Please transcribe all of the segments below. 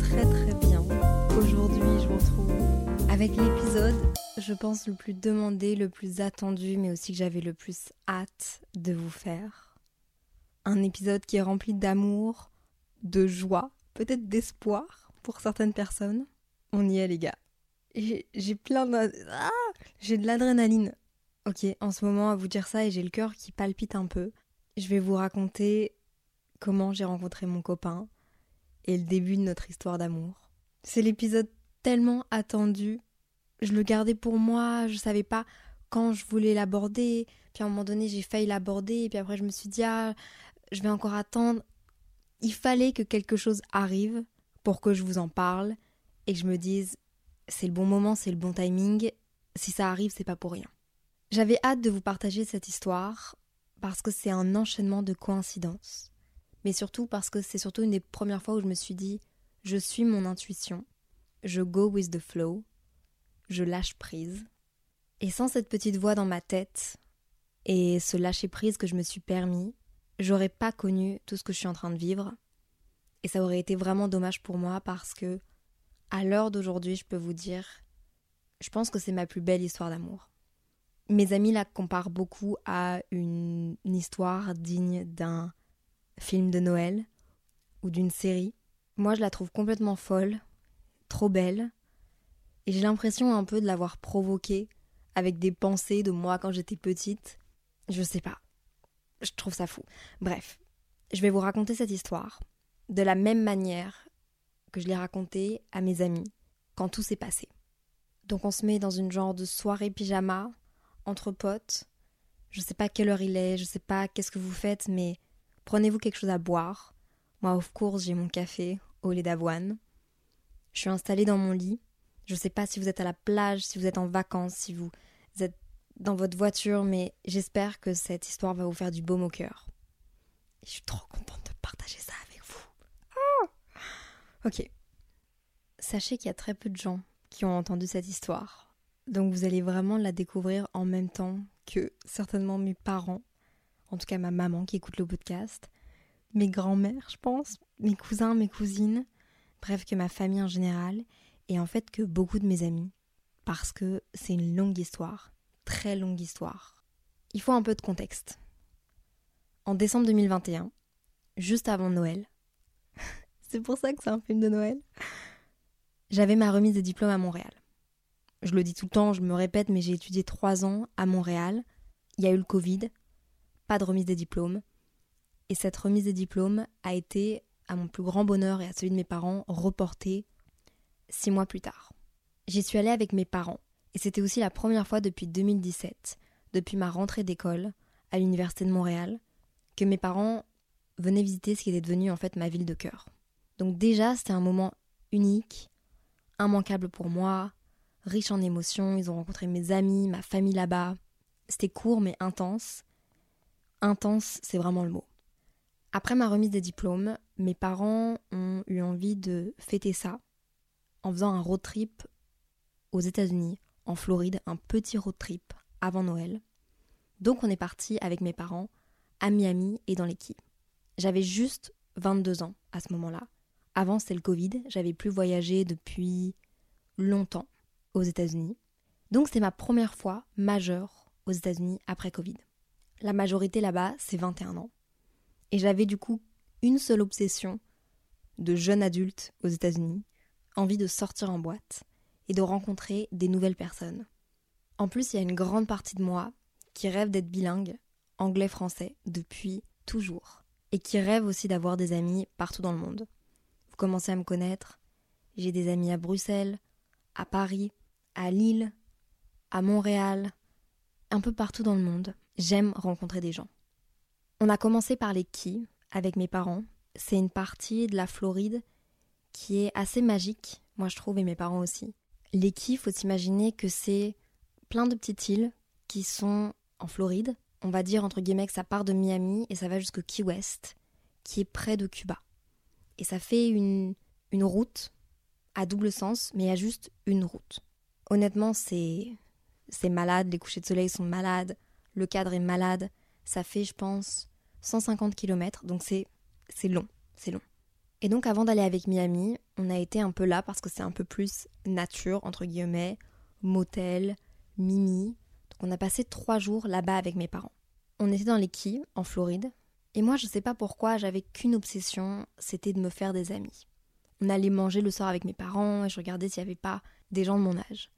très très bien. Aujourd'hui, je vous retrouve avec l'épisode, je pense, le plus demandé, le plus attendu, mais aussi que j'avais le plus hâte de vous faire. Un épisode qui est rempli d'amour, de joie, peut-être d'espoir pour certaines personnes. On y est, les gars. J'ai plein de. Ah j'ai de l'adrénaline. Ok, en ce moment, à vous dire ça, et j'ai le cœur qui palpite un peu. Je vais vous raconter comment j'ai rencontré mon copain et le début de notre histoire d'amour. C'est l'épisode tellement attendu. Je le gardais pour moi, je savais pas quand je voulais l'aborder. Puis à un moment donné, j'ai failli l'aborder, puis après, je me suis dit, ah, je vais encore attendre. Il fallait que quelque chose arrive pour que je vous en parle et que je me dise, c'est le bon moment, c'est le bon timing. Si ça arrive, c'est pas pour rien. J'avais hâte de vous partager cette histoire parce que c'est un enchaînement de coïncidences, mais surtout parce que c'est surtout une des premières fois où je me suis dit je suis mon intuition, je go with the flow, je lâche prise. Et sans cette petite voix dans ma tête et ce lâcher prise que je me suis permis, j'aurais pas connu tout ce que je suis en train de vivre. Et ça aurait été vraiment dommage pour moi parce que, à l'heure d'aujourd'hui, je peux vous dire, je pense que c'est ma plus belle histoire d'amour. Mes amis la comparent beaucoup à une, histoire digne d'un film de Noël ou d'une série. Moi, je la trouve complètement folle, trop belle, et j'ai l'impression un peu de l'avoir provoquée avec des pensées de moi quand j'étais petite. Je sais pas. Je trouve ça fou. Bref, je vais vous raconter cette histoire de la même manière que je l'ai racontée à mes amis quand tout s'est passé. Donc on se met dans une genre de soirée pyjama entre potes. Je sais pas quelle heure il est, je sais pas qu'est-ce que vous faites, mais prenez-vous quelque chose à boire? Moi, of course, j'ai mon café au lait d'avoine. Je suis installée dans mon lit. Je sais pas si vous êtes à la plage, si vous êtes en vacances, si vous êtes dans votre voiture, mais j'espère que cette histoire va vous faire du baume au cœur. je suis trop contente de partager ça avec vous. Ah ok. Sachez qu'il y a très peu de gens qui ont entendu cette histoire. Donc vous allez vraiment la découvrir en même temps que certainement mes parents, en tout cas ma maman qui écoute le podcast, mes grands-mères, je pense, mes cousins, mes cousines, bref que ma famille en général, et en fait que beaucoup de mes amis, parce que c'est une longue histoire, très longue histoire. Il faut un peu de contexte. En décembre 2021, juste avant Noël, c'est pour ça que c'est un film de Noël, j'avais ma remise de diplôme à Montréal je le dis tout le temps, je me répète, mais j'ai étudié trois ans à Montréal. Il y a eu le Covid, pas de remise des diplômes. Et cette remise des diplômes a été, à mon plus grand bonheur et à celui de mes parents, reportée six mois plus tard. J'y suis allée avec mes parents, et c'était aussi la première fois depuis 2017, depuis ma rentrée d'école à l'Université de Montréal, que mes parents venaient visiter ce qui était devenu en fait ma ville de cœur. Donc déjà, c'était un moment unique, immanquable pour moi, riche en émotions. Ils ont rencontré mes amis, ma famille là-bas. C'était court mais intense. Intense, c'est vraiment le mot. Après ma remise des diplômes, mes parents ont eu envie de fêter ça en faisant un road trip aux États-Unis, en Floride, un petit road trip avant Noël. Donc on est parti avec mes parents à Miami et dans les J'avais juste 22 ans à ce moment-là. Avant c'était le Covid, j'avais plus voyagé depuis longtemps aux États-Unis. Donc c'est ma première fois majeure aux États-Unis après Covid. La majorité là-bas, c'est 21 ans. Et j'avais du coup une seule obsession de jeune adulte aux États-Unis, envie de sortir en boîte et de rencontrer des nouvelles personnes. En plus, il y a une grande partie de moi qui rêve d'être bilingue, anglais-français, depuis toujours, et qui rêve aussi d'avoir des amis partout dans le monde. Vous commencez à me connaître, j'ai des amis à Bruxelles, à Paris, à Lille, à Montréal, un peu partout dans le monde. J'aime rencontrer des gens. On a commencé par les quais avec mes parents. C'est une partie de la Floride qui est assez magique, moi je trouve, et mes parents aussi. Les quais, faut s'imaginer que c'est plein de petites îles qui sont en Floride. On va dire entre guillemets que ça part de Miami et ça va jusqu'au Key West, qui est près de Cuba. Et ça fait une, route à double sens, mais il y a juste une route. Honnêtement, c'est malade, les couchers de soleil sont malades, le cadre est malade. Ça fait, je pense, 150 km, donc c'est long, c'est long. Et donc avant d'aller avec Miami, on a été un peu là parce que c'est un peu plus nature, entre guillemets, motel, mimi. Donc on a passé trois jours là-bas avec mes parents. On était dans les Keys, en Floride. Et moi, je sais pas pourquoi, j'avais qu'une obsession, c'était de me faire des amis. On allait manger le soir avec mes parents et je regardais s'il n'y avait pas des gens de mon âge.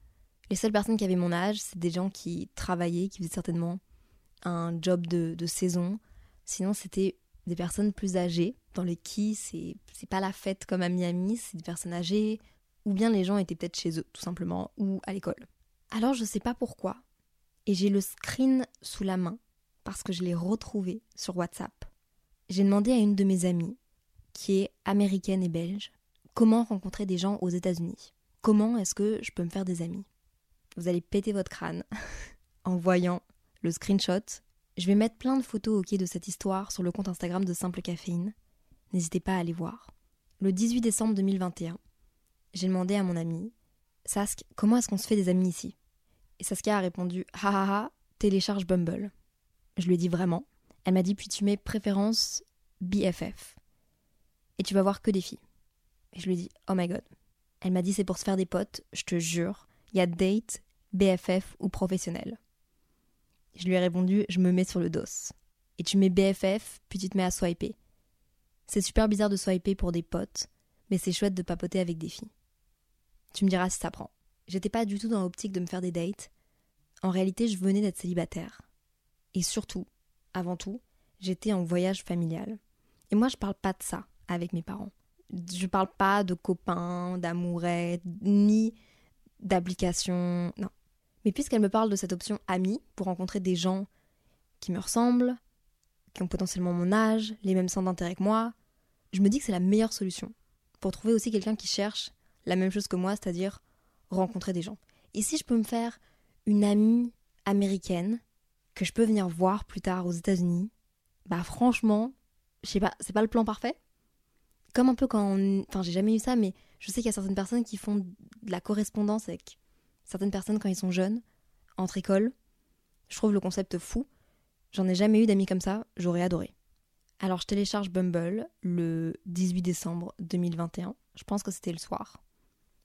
Les seules personnes qui avaient mon âge, c'est des gens qui travaillaient, qui faisaient certainement un job de, de saison. Sinon, c'était des personnes plus âgées. Dans les quais, c'est, c'est pas la fête comme à Miami, c'est des personnes âgées, ou bien les gens étaient peut-être chez eux, tout simplement, ou à l'école. Alors je sais pas pourquoi, et j'ai le screen sous la main, parce que je l'ai retrouvé sur WhatsApp. J'ai demandé à une de mes amies, qui est américaine et belge, comment rencontrer des gens aux États-Unis. Comment est-ce que je peux me faire des amis? Vous allez péter votre crâne en voyant le screenshot je vais mettre plein de photos au quai de cette histoire sur le compte Instagram de Simple Caféine. N'hésitez pas à aller voir. Le 18 décembre 2021, j'ai demandé à mon ami Sask, comment est-ce qu'on se fait des amis ici? Et Saskia a répondu Ha ha ha, télécharge Bumble. Je lui ai dit vraiment? Elle m'a dit Puis tu mets préférence BFF. Et tu vas voir que des filles. Et je lui ai dit Oh my god. Elle m'a dit C'est pour se faire des potes, je te jure. Il y a date, BFF ou professionnel. Je lui ai répondu Je me mets sur le dos. Et tu mets BFF, puis tu te mets à swiper. C'est super bizarre de swiper pour des potes, mais c'est chouette de papoter avec des filles. Tu me diras si ça prend. J'étais pas du tout dans l'optique de me faire des dates. En réalité, je venais d'être célibataire. Et surtout, avant tout, j'étais en voyage familial. Et moi, je parle pas de ça avec mes parents. Je parle pas de copains, d'amourettes, ni d'applications. Non. Mais puisqu'elle me parle de cette option amie pour rencontrer des gens qui me ressemblent, qui ont potentiellement mon âge, les mêmes centres d'intérêt que moi, je me dis que c'est la meilleure solution pour trouver aussi quelqu'un qui cherche la même chose que moi, c'est-à-dire rencontrer des gens. Et si je peux me faire une amie américaine que je peux venir voir plus tard aux États-Unis, bah franchement, je sais pas, c'est pas le plan parfait. Comme un peu quand Enfin, j'ai jamais eu ça, mais je sais qu'il y a certaines personnes qui font de la correspondance avec certaines personnes quand ils sont jeunes, entre écoles. Je trouve le concept fou. J'en ai jamais eu d'amis comme ça, j'aurais adoré. Alors je télécharge Bumble le 18 décembre 2021, je pense que c'était le soir.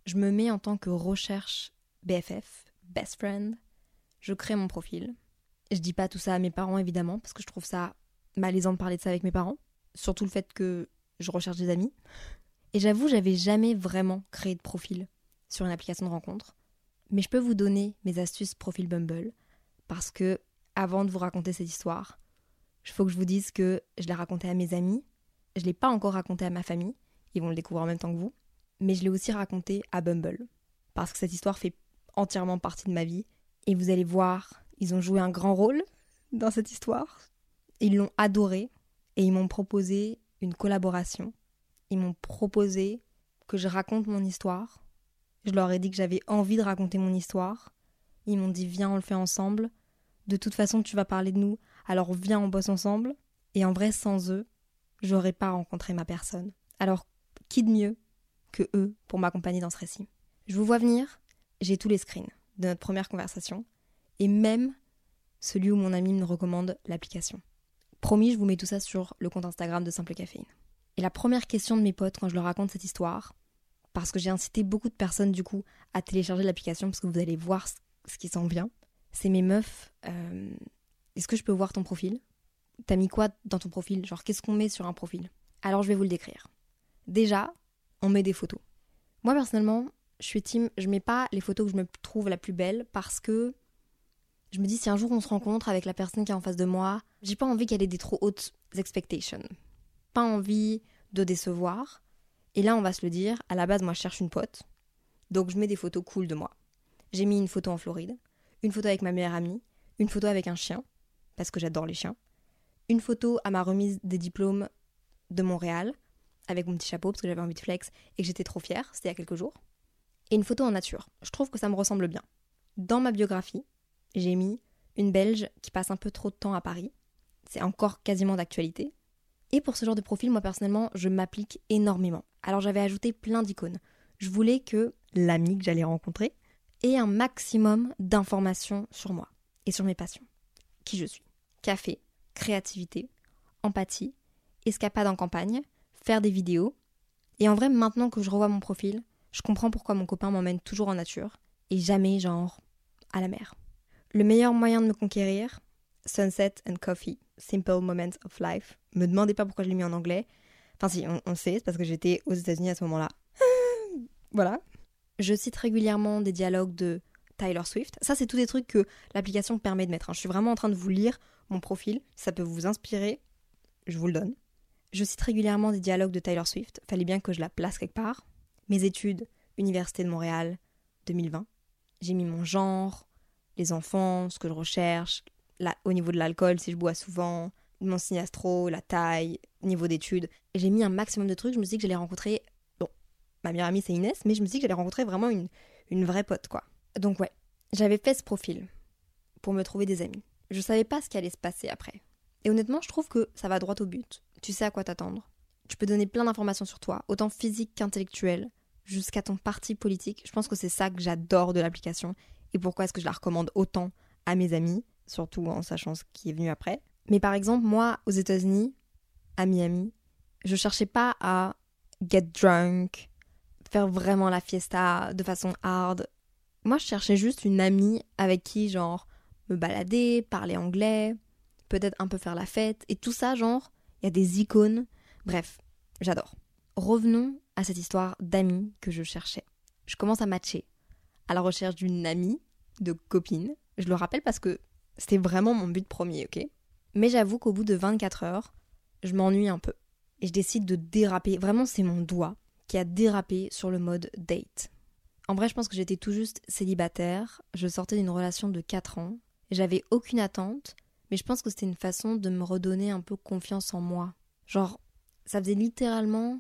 Je me mets en tant que recherche BFF, best friend. Je crée mon profil. Je dis pas tout ça à mes parents évidemment parce que je trouve ça malaisant de parler de ça avec mes parents, surtout le fait que je recherche des amis. Et j'avoue, j'avais jamais vraiment créé de profil sur une application de rencontre. Mais je peux vous donner mes astuces profil Bumble parce que avant de vous raconter cette histoire, il faut que je vous dise que je l'ai raconté à mes amis, je l'ai pas encore raconté à ma famille, ils vont le découvrir en même temps que vous, mais je l'ai aussi raconté à Bumble parce que cette histoire fait entièrement partie de ma vie et vous allez voir, ils ont joué un grand rôle dans cette histoire. Ils l'ont adoré et ils m'ont proposé une collaboration. Ils m'ont proposé que je raconte mon histoire je leur ai dit que j'avais envie de raconter mon histoire. Ils m'ont dit viens, on le fait ensemble. De toute façon, tu vas parler de nous, alors viens, on bosse ensemble. Et en vrai, sans eux, j'aurais pas rencontré ma personne. Alors, qui de mieux que eux pour m'accompagner dans ce récit? Je vous vois venir, j'ai tous les screens de notre première conversation, et même celui où mon ami me recommande l'application. Promis, je vous mets tout ça sur le compte Instagram de Simple Caféine. Et la première question de mes potes quand je leur raconte cette histoire, parce que j'ai incité beaucoup de personnes du coup à télécharger l'application parce que vous allez voir ce qui s'en vient. C'est mes meufs. Euh, est-ce que je peux voir ton profil? T'as mis quoi dans ton profil? Genre qu'est-ce qu'on met sur un profil? Alors je vais vous le décrire. Déjà, on met des photos. Moi personnellement, je suis team, je mets pas les photos que je me trouve la plus belle parce que je me dis si un jour on se rencontre avec la personne qui est en face de moi, j'ai pas envie qu'elle ait des trop hautes expectations. Pas envie de décevoir. Et là, on va se le dire, à la base, moi, je cherche une pote. Donc, je mets des photos cool de moi. J'ai mis une photo en Floride, une photo avec ma meilleure amie, une photo avec un chien, parce que j'adore les chiens, une photo à ma remise des diplômes de Montréal, avec mon petit chapeau, parce que j'avais envie de flex et que j'étais trop fière, c'était il y a quelques jours, et une photo en nature. Je trouve que ça me ressemble bien. Dans ma biographie, j'ai mis une Belge qui passe un peu trop de temps à Paris. C'est encore quasiment d'actualité. Et pour ce genre de profil, moi personnellement, je m'applique énormément. Alors j'avais ajouté plein d'icônes. Je voulais que l'ami que j'allais rencontrer ait un maximum d'informations sur moi et sur mes passions. Qui je suis. Café, créativité, empathie, escapade en campagne, faire des vidéos, Et en vrai, maintenant que je revois mon profil, je comprends pourquoi mon copain m'emmène toujours en nature et jamais genre à la mer. Le meilleur moyen de me conquérir, Sunset and Coffee, Simple Moments of Life. Me demandez pas pourquoi je l'ai mis en anglais. Enfin si, on, sait, c'est parce que j'étais aux États-Unis à ce moment-là. voilà. Je cite régulièrement des dialogues de Tyler Swift. Ça, c'est tous des trucs que l'application permet de mettre. Hein. Je suis vraiment en train de vous lire mon profil. Ça peut vous inspirer. Je vous le donne. Je cite régulièrement des dialogues de Tyler Swift. Fallait bien que je la place quelque part. Mes études, Université de Montréal, 2020. J'ai mis mon genre, les enfants, ce que je recherche, au niveau de l'alcool, si je bois souvent, mon signe astro, la taille, niveau d'études. J'ai mis un maximum de trucs. Je me suis dit que j'allais rencontrer. Bon, ma meilleure amie c'est Inès, mais je me suis dit que j'allais rencontrer vraiment une, une vraie pote, quoi. Donc, ouais, j'avais fait ce profil pour me trouver des amis. Je savais pas ce qui allait se passer après. Et honnêtement, je trouve que ça va droit au but. Tu sais à quoi t'attendre. Tu peux donner plein d'informations sur toi, autant physique qu'intellectuelle, jusqu'à ton parti politique. Je pense que c'est ça que j'adore de l'application et pourquoi est-ce que je la recommande autant à mes amis, surtout en sachant ce qui est venu après. Mais par exemple, moi, aux États-Unis, à Miami, je cherchais pas à get drunk, faire vraiment la fiesta de façon hard. Moi, je cherchais juste une amie avec qui, genre, me balader, parler anglais, peut-être un peu faire la fête, et tout ça, genre, il y a des icônes. Bref, j'adore. Revenons à cette histoire d'amis que je cherchais. Je commence à matcher à la recherche d'une amie, de copine. Je le rappelle parce que c'était vraiment mon but premier, ok? Mais j'avoue qu'au bout de 24 heures, je m'ennuie un peu. Et je décide de déraper. Vraiment, c'est mon doigt qui a dérapé sur le mode date. En vrai, je pense que j'étais tout juste célibataire. Je sortais d'une relation de 4 ans. J'avais aucune attente, mais je pense que c'était une façon de me redonner un peu confiance en moi. Genre, ça faisait littéralement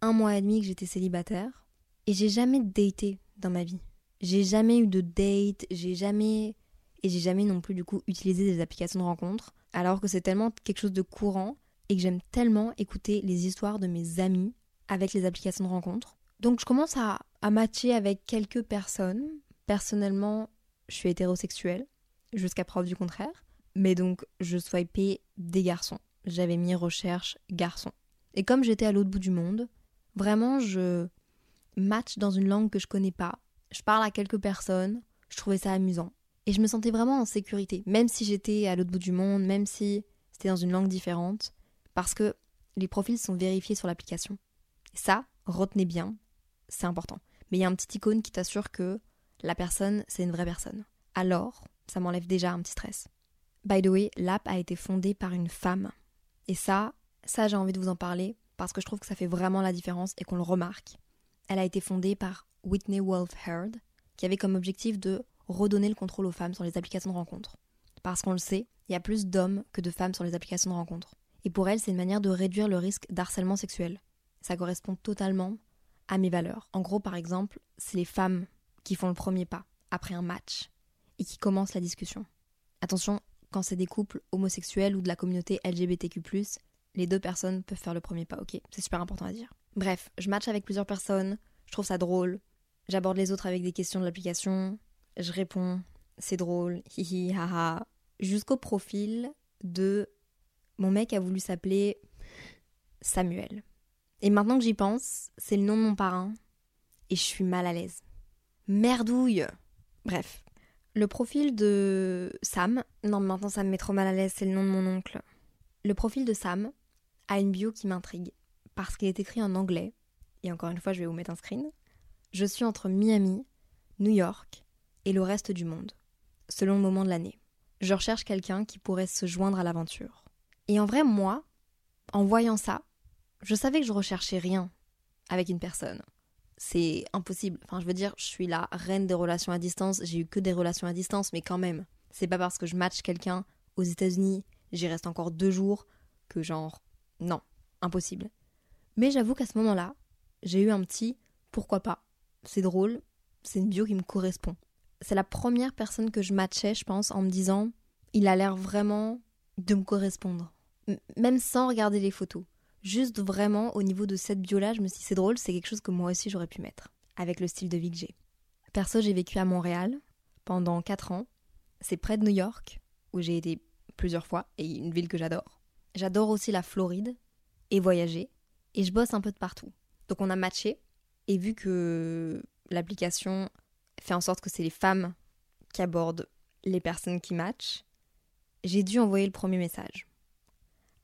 un mois et demi que j'étais célibataire. Et j'ai jamais daté dans ma vie. J'ai jamais eu de date, j'ai jamais. Et j'ai jamais non plus du coup utilisé des applications de rencontres, alors que c'est tellement quelque chose de courant et que j'aime tellement écouter les histoires de mes amis avec les applications de rencontres. Donc je commence à, à matcher avec quelques personnes. Personnellement, je suis hétérosexuelle, jusqu'à preuve du contraire. Mais donc, je swipais des garçons. J'avais mis recherche garçon. Et comme j'étais à l'autre bout du monde, vraiment, je match dans une langue que je connais pas. Je parle à quelques personnes. Je trouvais ça amusant. Et je me sentais vraiment en sécurité, même si j'étais à l'autre bout du monde, même si c'était dans une langue différente, parce que les profils sont vérifiés sur l'application. Ça, retenez bien, c'est important. Mais il y a un petit icône qui t'assure que la personne, c'est une vraie personne. Alors, ça m'enlève déjà un petit stress. By the way, l'app a été fondée par une femme. Et ça, ça j'ai envie de vous en parler parce que je trouve que ça fait vraiment la différence et qu'on le remarque. Elle a été fondée par Whitney Wolf Heard, qui avait comme objectif de redonner le contrôle aux femmes sur les applications de rencontres. Parce qu'on le sait, il y a plus d'hommes que de femmes sur les applications de rencontres. Et pour elle, c'est une manière de réduire le risque d'harcèlement sexuel. Ça correspond totalement à mes valeurs. En gros, par exemple, c'est les femmes qui font le premier pas après un match et qui commencent la discussion. Attention, quand c'est des couples homosexuels ou de la communauté LGBTQ, les deux personnes peuvent faire le premier pas, ok? C'est super important à dire. Bref, je match avec plusieurs personnes, je trouve ça drôle, j'aborde les autres avec des questions de l'application, je réponds, c'est drôle, hihi, haha, jusqu'au profil de mon mec a voulu s'appeler Samuel. Et maintenant que j'y pense, c'est le nom de mon parrain, et je suis mal à l'aise. Merdouille Bref, le profil de Sam, non maintenant ça me met trop mal à l'aise, c'est le nom de mon oncle. Le profil de Sam a une bio qui m'intrigue, parce qu'il est écrit en anglais, et encore une fois je vais vous mettre un screen. Je suis entre Miami, New York et le reste du monde, selon le moment de l'année. Je recherche quelqu'un qui pourrait se joindre à l'aventure. Et en vrai, moi, en voyant ça, je savais que je recherchais rien avec une personne c'est impossible. Enfin, je veux dire, je suis la reine des relations à distance, j'ai eu que des relations à distance, mais quand même, c'est pas parce que je match quelqu'un aux États-Unis, j'y reste encore deux jours, que genre, non, impossible. Mais j'avoue qu'à ce moment-là, j'ai eu un petit pourquoi pas. C'est drôle, c'est une bio qui me correspond. C'est la première personne que je matchais, je pense, en me disant, il a l'air vraiment de me correspondre. même sans regarder les photos. Juste vraiment au niveau de cette bio-là, je me suis dit c'est drôle, c'est quelque chose que moi aussi j'aurais pu mettre, avec le style de vie que j'ai. Perso, j'ai vécu à Montréal pendant 4 ans. C'est près de New York, où j'ai été plusieurs fois, et une ville que j'adore. J'adore aussi la Floride, et voyager, et je bosse un peu de partout. Donc on a matché, et vu que l'application fait en sorte que c'est les femmes qui abordent les personnes qui matchent, j'ai dû envoyer le premier message.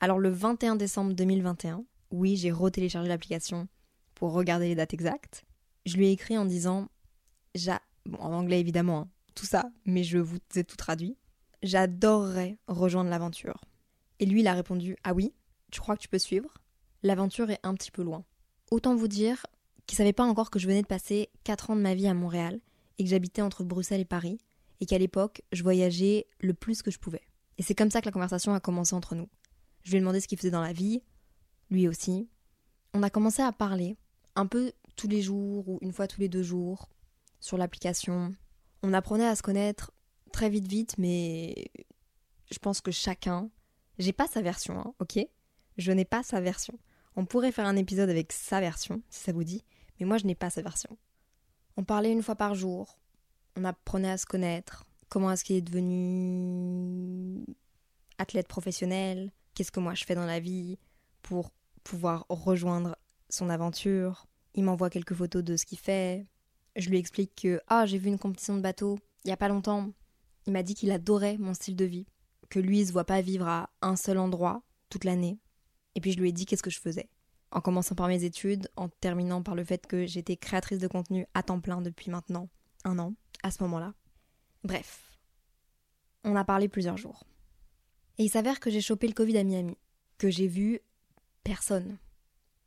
Alors le 21 décembre 2021, oui, j'ai retéléchargé l'application pour regarder les dates exactes. Je lui ai écrit en disant, bon, en anglais évidemment, hein, tout ça, mais je vous ai tout traduit. J'adorerais rejoindre l'aventure. Et lui, il a répondu, ah oui, tu crois que tu peux suivre? L'aventure est un petit peu loin. Autant vous dire qu'il savait pas encore que je venais de passer 4 ans de ma vie à Montréal et que j'habitais entre Bruxelles et Paris et qu'à l'époque, je voyageais le plus que je pouvais. Et c'est comme ça que la conversation a commencé entre nous. Je lui ai demandé ce qu'il faisait dans la vie, lui aussi. On a commencé à parler, un peu tous les jours ou une fois tous les deux jours, sur l'application. On apprenait à se connaître très vite vite, mais je pense que chacun... J'ai pas sa version, hein, ok? Je n'ai pas sa version. On pourrait faire un épisode avec sa version, si ça vous dit, mais moi je n'ai pas sa version. On parlait une fois par jour, on apprenait à se connaître, comment est-ce qu'il est devenu athlète professionnel, qu'est-ce que moi je fais dans la vie pour pouvoir rejoindre son aventure? Il m'envoie quelques photos de ce qu'il fait. Je lui explique que ah, j'ai vu une compétition de bateau il y a pas longtemps. Il m'a dit qu'il adorait mon style de vie, que lui il se voit pas vivre à un seul endroit toute l'année. Et puis je lui ai dit qu'est-ce que je faisais. En commençant par mes études, en terminant par le fait que j'étais créatrice de contenu à temps plein depuis maintenant un an, à ce moment-là. Bref, on a parlé plusieurs jours. Et il s'avère que j'ai chopé le Covid à Miami, que j'ai vu personne.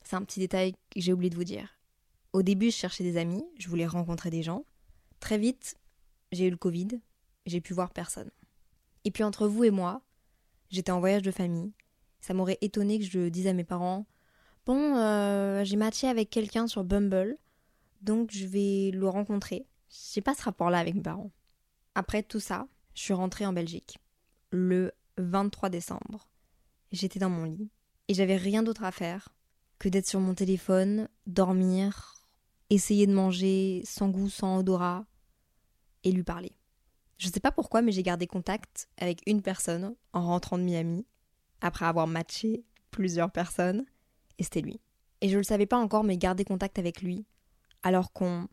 C'est un petit détail que j'ai oublié de vous dire. Au début, je cherchais des amis, je voulais rencontrer des gens. Très vite, j'ai eu le Covid, j'ai pu voir personne. Et puis entre vous et moi, j'étais en voyage de famille. Ça m'aurait étonné que je dise à mes parents Bon, euh, j'ai matché avec quelqu'un sur Bumble, donc je vais le rencontrer. J'ai pas ce rapport-là avec mes parents. Après tout ça, je suis rentrée en Belgique le 23 décembre. J'étais dans mon lit et j'avais rien d'autre à faire que d'être sur mon téléphone, dormir, essayer de manger sans goût, sans odorat et lui parler. Je sais pas pourquoi, mais j'ai gardé contact avec une personne en rentrant de Miami, après avoir matché plusieurs personnes, et c'était lui. Et je le savais pas encore, mais garder contact avec lui, alors qu'on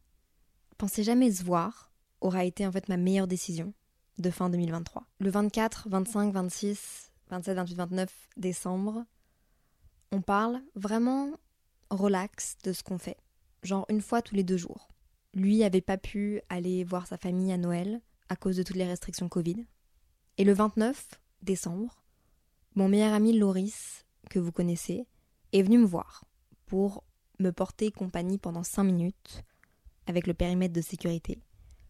pensait jamais se voir, aura été en fait ma meilleure décision de fin 2023. Le 24, 25, 26, 27, 28, 29 décembre, on parle vraiment relax de ce qu'on fait, genre une fois tous les deux jours. Lui avait pas pu aller voir sa famille à Noël à cause de toutes les restrictions Covid. Et le 29 décembre, mon meilleur ami Loris, que vous connaissez, est venu me voir pour me porter compagnie pendant 5 minutes avec le périmètre de sécurité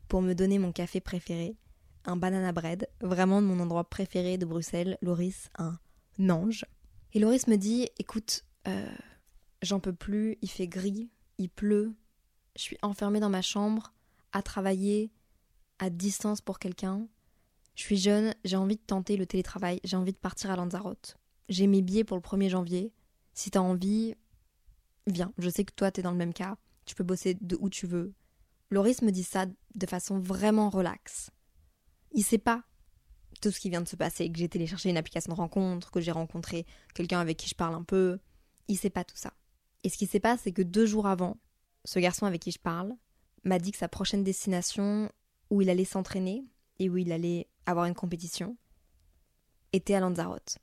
pour me donner mon café préféré un banana bread, vraiment de mon endroit préféré de Bruxelles. Loris, un ange. Et Loris me dit Écoute, euh, j'en peux plus, il fait gris, il pleut, je suis enfermée dans ma chambre, à travailler, à distance pour quelqu'un. Je suis jeune, j'ai envie de tenter le télétravail, j'ai envie de partir à Lanzarote. J'ai mes billets pour le 1er janvier. Si t'as envie, viens. Je sais que toi, t'es dans le même cas. Tu peux bosser de où tu veux. Loris me dit ça de façon vraiment relaxe. Il sait pas tout ce qui vient de se passer, que j'ai téléchargé une application de rencontre, que j'ai rencontré quelqu'un avec qui je parle un peu. Il sait pas tout ça. Et ce qui s'est passé, c'est que deux jours avant, ce garçon avec qui je parle m'a dit que sa prochaine destination, où il allait s'entraîner et où il allait avoir une compétition, était à Lanzarote.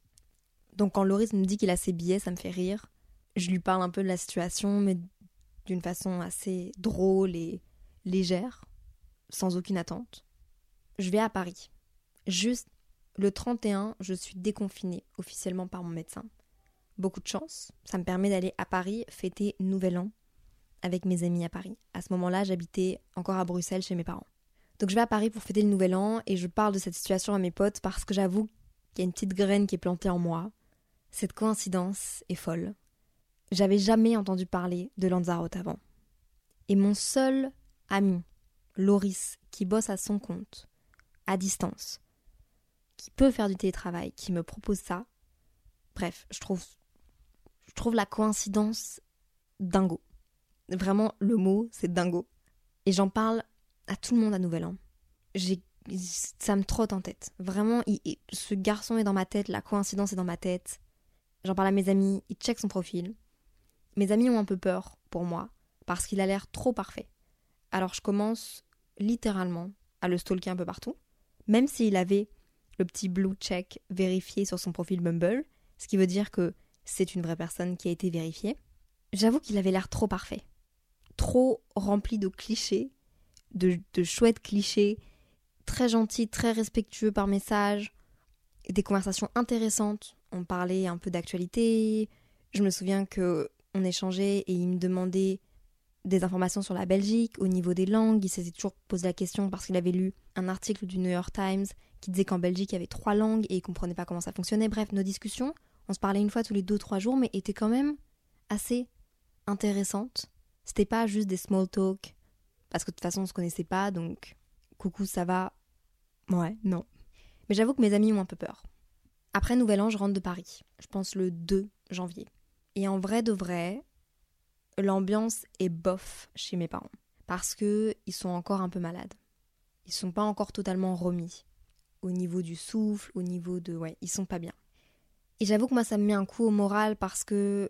Donc quand Loris me dit qu'il a ses billets, ça me fait rire. Je lui parle un peu de la situation, mais d'une façon assez drôle et légère, sans aucune attente je vais à Paris. Juste le 31, je suis déconfinée officiellement par mon médecin. Beaucoup de chance, ça me permet d'aller à Paris fêter Nouvel An avec mes amis à Paris. À ce moment-là, j'habitais encore à Bruxelles chez mes parents. Donc je vais à Paris pour fêter le Nouvel An et je parle de cette situation à mes potes parce que j'avoue qu'il y a une petite graine qui est plantée en moi. Cette coïncidence est folle. J'avais jamais entendu parler de Lanzarote avant. Et mon seul ami, Loris, qui bosse à son compte, à distance, qui peut faire du télétravail, qui me propose ça. Bref, je trouve, je trouve la coïncidence dingo. Vraiment, le mot, c'est dingo. Et j'en parle à tout le monde à Nouvel An. Ça me trotte en tête. Vraiment, ce garçon est dans ma tête, la coïncidence est dans ma tête. J'en parle à mes amis, ils checkent son profil. Mes amis ont un peu peur pour moi parce qu'il a l'air trop parfait. Alors je commence littéralement à le stalker un peu partout, même s'il avait le petit blue check vérifié sur son profil Bumble, ce qui veut dire que c'est une vraie personne qui a été vérifiée. J'avoue qu'il avait l'air trop parfait, trop rempli de clichés, de, de chouettes clichés, très gentil, très respectueux par message, des conversations intéressantes. On parlait un peu d'actualité. Je me souviens que on échangeait et il me demandait des informations sur la Belgique au niveau des langues. Il s'était toujours posé la question parce qu'il avait lu un article du New York Times qui disait qu'en Belgique il y avait trois langues et il comprenait pas comment ça fonctionnait. Bref, nos discussions, on se parlait une fois tous les deux trois jours, mais étaient quand même assez intéressantes. C'était pas juste des small talk parce que de toute façon on se connaissait pas, donc coucou ça va? Ouais, non. Mais j'avoue que mes amis ont un peu peur. Après Nouvel An, je rentre de Paris. Je pense le 2 janvier. Et en vrai de vrai, l'ambiance est bof chez mes parents. Parce que ils sont encore un peu malades. Ils sont pas encore totalement remis. Au niveau du souffle, au niveau de. Ouais, ils sont pas bien. Et j'avoue que moi, ça me met un coup au moral parce que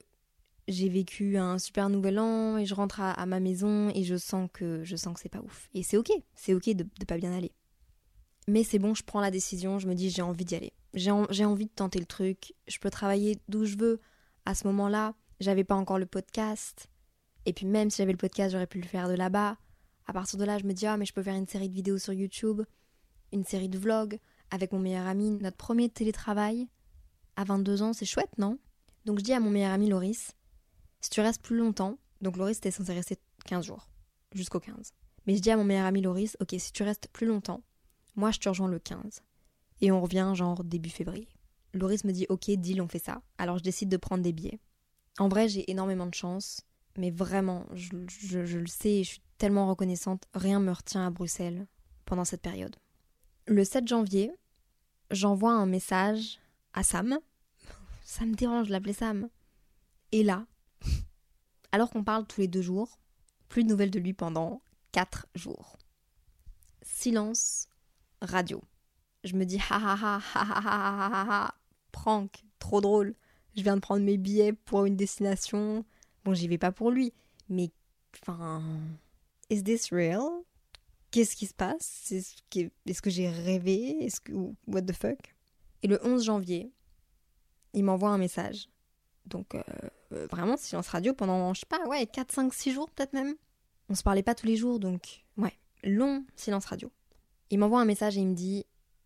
j'ai vécu un super nouvel an et je rentre à, ma maison et je sens que je sens que c'est pas ouf. Et c'est ok, c'est ok de, de pas bien aller. Mais c'est bon, je prends la décision, je me dis j'ai envie d'y aller. J'ai envie de tenter le truc, je peux travailler d'où je veux. À ce moment-là, j'avais pas encore le podcast. Et puis même si j'avais le podcast, j'aurais pu le faire de là-bas. À partir de là, je me dis ah mais je peux faire une série de vidéos sur YouTube, une série de vlogs avec mon meilleur ami, notre premier télétravail à 22 ans, c'est chouette, non? Donc je dis à mon meilleur ami Loris, si tu restes plus longtemps, donc Loris était censé rester 15 jours, jusqu'au 15. Mais je dis à mon meilleur ami Loris, ok, si tu restes plus longtemps, moi je te rejoins le 15. Et on revient genre début février. Loris me dit ok, deal, on fait ça. Alors je décide de prendre des billets. En vrai, j'ai énormément de chance, mais vraiment, je, le sais et je suis tellement reconnaissante, rien me retient à Bruxelles pendant cette période. Le 7 janvier, j'envoie un message à Sam. Ça me dérange de l'appeler Sam. Et là, alors qu'on parle tous les deux jours, plus de nouvelles de lui pendant quatre jours. Silence radio. Je me dis ha ha ha ha ha ha ha ha prank, trop drôle. Je viens de prendre mes billets pour une destination. Bon, j'y vais pas pour lui, mais enfin, is this real? Qu'est-ce qui se passe Est-ce que j'ai rêvé Est-ce what the fuck Et le 11 janvier, il m'envoie un message. Donc, euh, euh, vraiment, silence radio pendant, je sais pas, ouais, 4, 5, 6 jours peut-être même. On se parlait pas tous les jours, donc, ouais, long silence radio. Il m'envoie un message et il me dit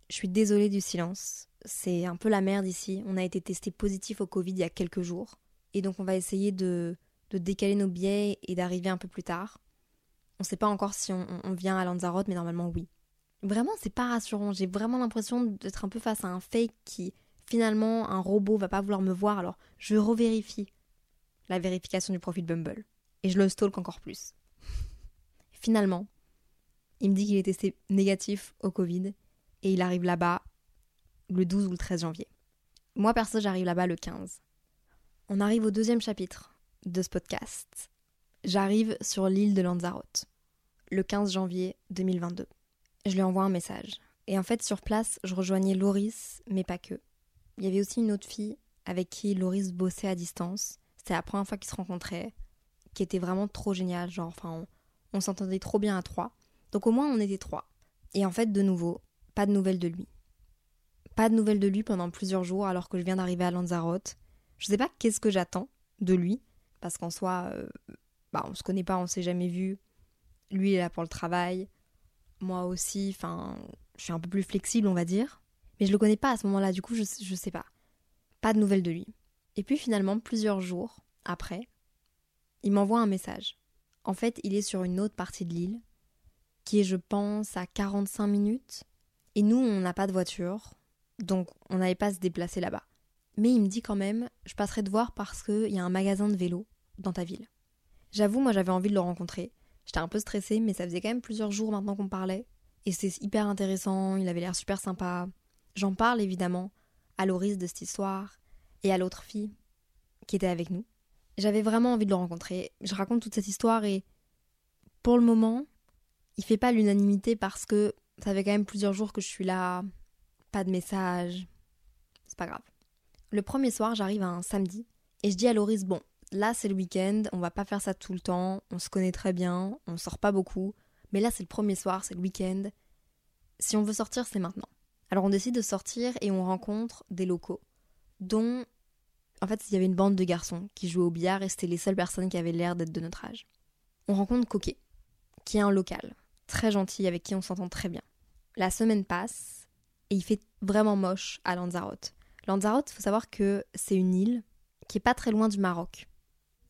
Je suis désolée du silence. C'est un peu la merde ici. On a été testé positif au Covid il y a quelques jours. Et donc, on va essayer de, décaler nos billets et d'arriver un peu plus tard. On sait pas encore si on, on vient à Lanzarote, mais normalement, oui. Vraiment, c'est pas rassurant. J'ai vraiment l'impression d'être un peu face à un fake qui finalement un robot va pas vouloir me voir, alors je revérifie la vérification du profil Bumble. Et je le stalk encore plus. Finalement, il me dit qu'il est testé négatif au Covid et il arrive là-bas le 12 ou le 13 janvier. Moi, perso, j'arrive là-bas le 15. On arrive au deuxième chapitre de ce podcast. J'arrive sur l'île de Lanzarote, le 15 janvier 2022. Je lui envoie un message. Et en fait, sur place, je rejoignais Loris, mais pas que. Il y avait aussi une autre fille avec qui Loris bossait à distance. C'était la première fois qu'ils se rencontraient, qui était vraiment trop génial. Genre, enfin, on, s'entendait trop bien à trois. Donc au moins, on était trois. Et en fait, de nouveau, pas de nouvelles de lui. Pas de nouvelles de lui pendant plusieurs jours alors que je viens d'arriver à Lanzarote. Je sais pas qu'est-ce que j'attends de lui, parce qu'en soi, euh, bah, on se connaît pas, on s'est jamais vu. Lui, il est là pour le travail. Moi aussi, enfin, je suis un peu plus flexible, on va dire. Mais je le connais pas à ce moment-là, du coup, je, je sais pas. Pas de nouvelles de lui. Et puis finalement, plusieurs jours après, il m'envoie un message. En fait, il est sur une autre partie de l'île, qui est, je pense, à 45 minutes. Et nous, on n'a pas de voiture, donc on n'allait pas se déplacer là-bas. Mais il me dit quand même, je passerai te voir parce qu'il y a un magasin de vélo dans ta ville. J'avoue, moi j'avais envie de le rencontrer. J'étais un peu stressée, mais ça faisait quand même plusieurs jours maintenant qu'on parlait. Et c'était hyper intéressant, il avait l'air super sympa. J'en parle évidemment à Loris de cette histoire et à l'autre fille qui était avec nous. J'avais vraiment envie de le rencontrer. Je raconte toute cette histoire et pour le moment, il fait pas l'unanimité parce que ça fait quand même plusieurs jours que je suis là, pas de message. C'est pas grave. Le premier soir, j'arrive un samedi et je dis à Loris bon, là c'est le week-end, on va pas faire ça tout le temps, on se connaît très bien, on sort pas beaucoup, mais là c'est le premier soir, c'est le week-end. Si on veut sortir, c'est maintenant. Alors on décide de sortir et on rencontre des locaux, dont en fait il y avait une bande de garçons qui jouaient au billard et c'était les seules personnes qui avaient l'air d'être de notre âge. On rencontre Coquet, qui est un local, très gentil, avec qui on s'entend très bien. La semaine passe et il fait vraiment moche à Lanzarote. Lanzarote, faut savoir que c'est une île qui est pas très loin du Maroc.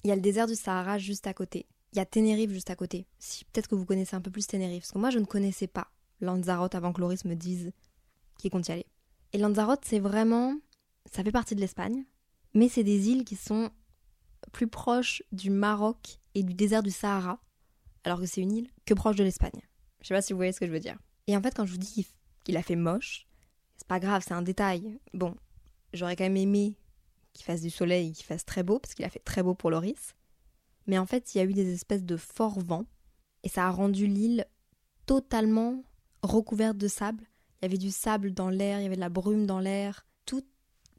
Il y a le désert du Sahara juste à côté. Il y a Tenerife juste à côté. Si peut-être que vous connaissez un peu plus Tenerife, parce que moi je ne connaissais pas Lanzarote avant que Loris me dise qu'il compte y aller. Et Lanzarote, c'est vraiment, ça fait partie de l'Espagne, mais c'est des îles qui sont plus proches du Maroc et du désert du Sahara, alors que c'est une île que proche de l'Espagne. Je sais pas si vous voyez ce que je veux dire. Et en fait, quand je vous dis qu'il a fait moche, c'est pas grave, c'est un détail. Bon, j'aurais quand même aimé qu'il fasse du soleil qu'il fasse très beau, parce qu'il a fait très beau pour Loris. Mais en fait, il y a eu des espèces de forts vents, et ça a rendu l'île totalement recouverte de sable. Il y avait du sable dans l'air, il y avait de la brume dans l'air, tout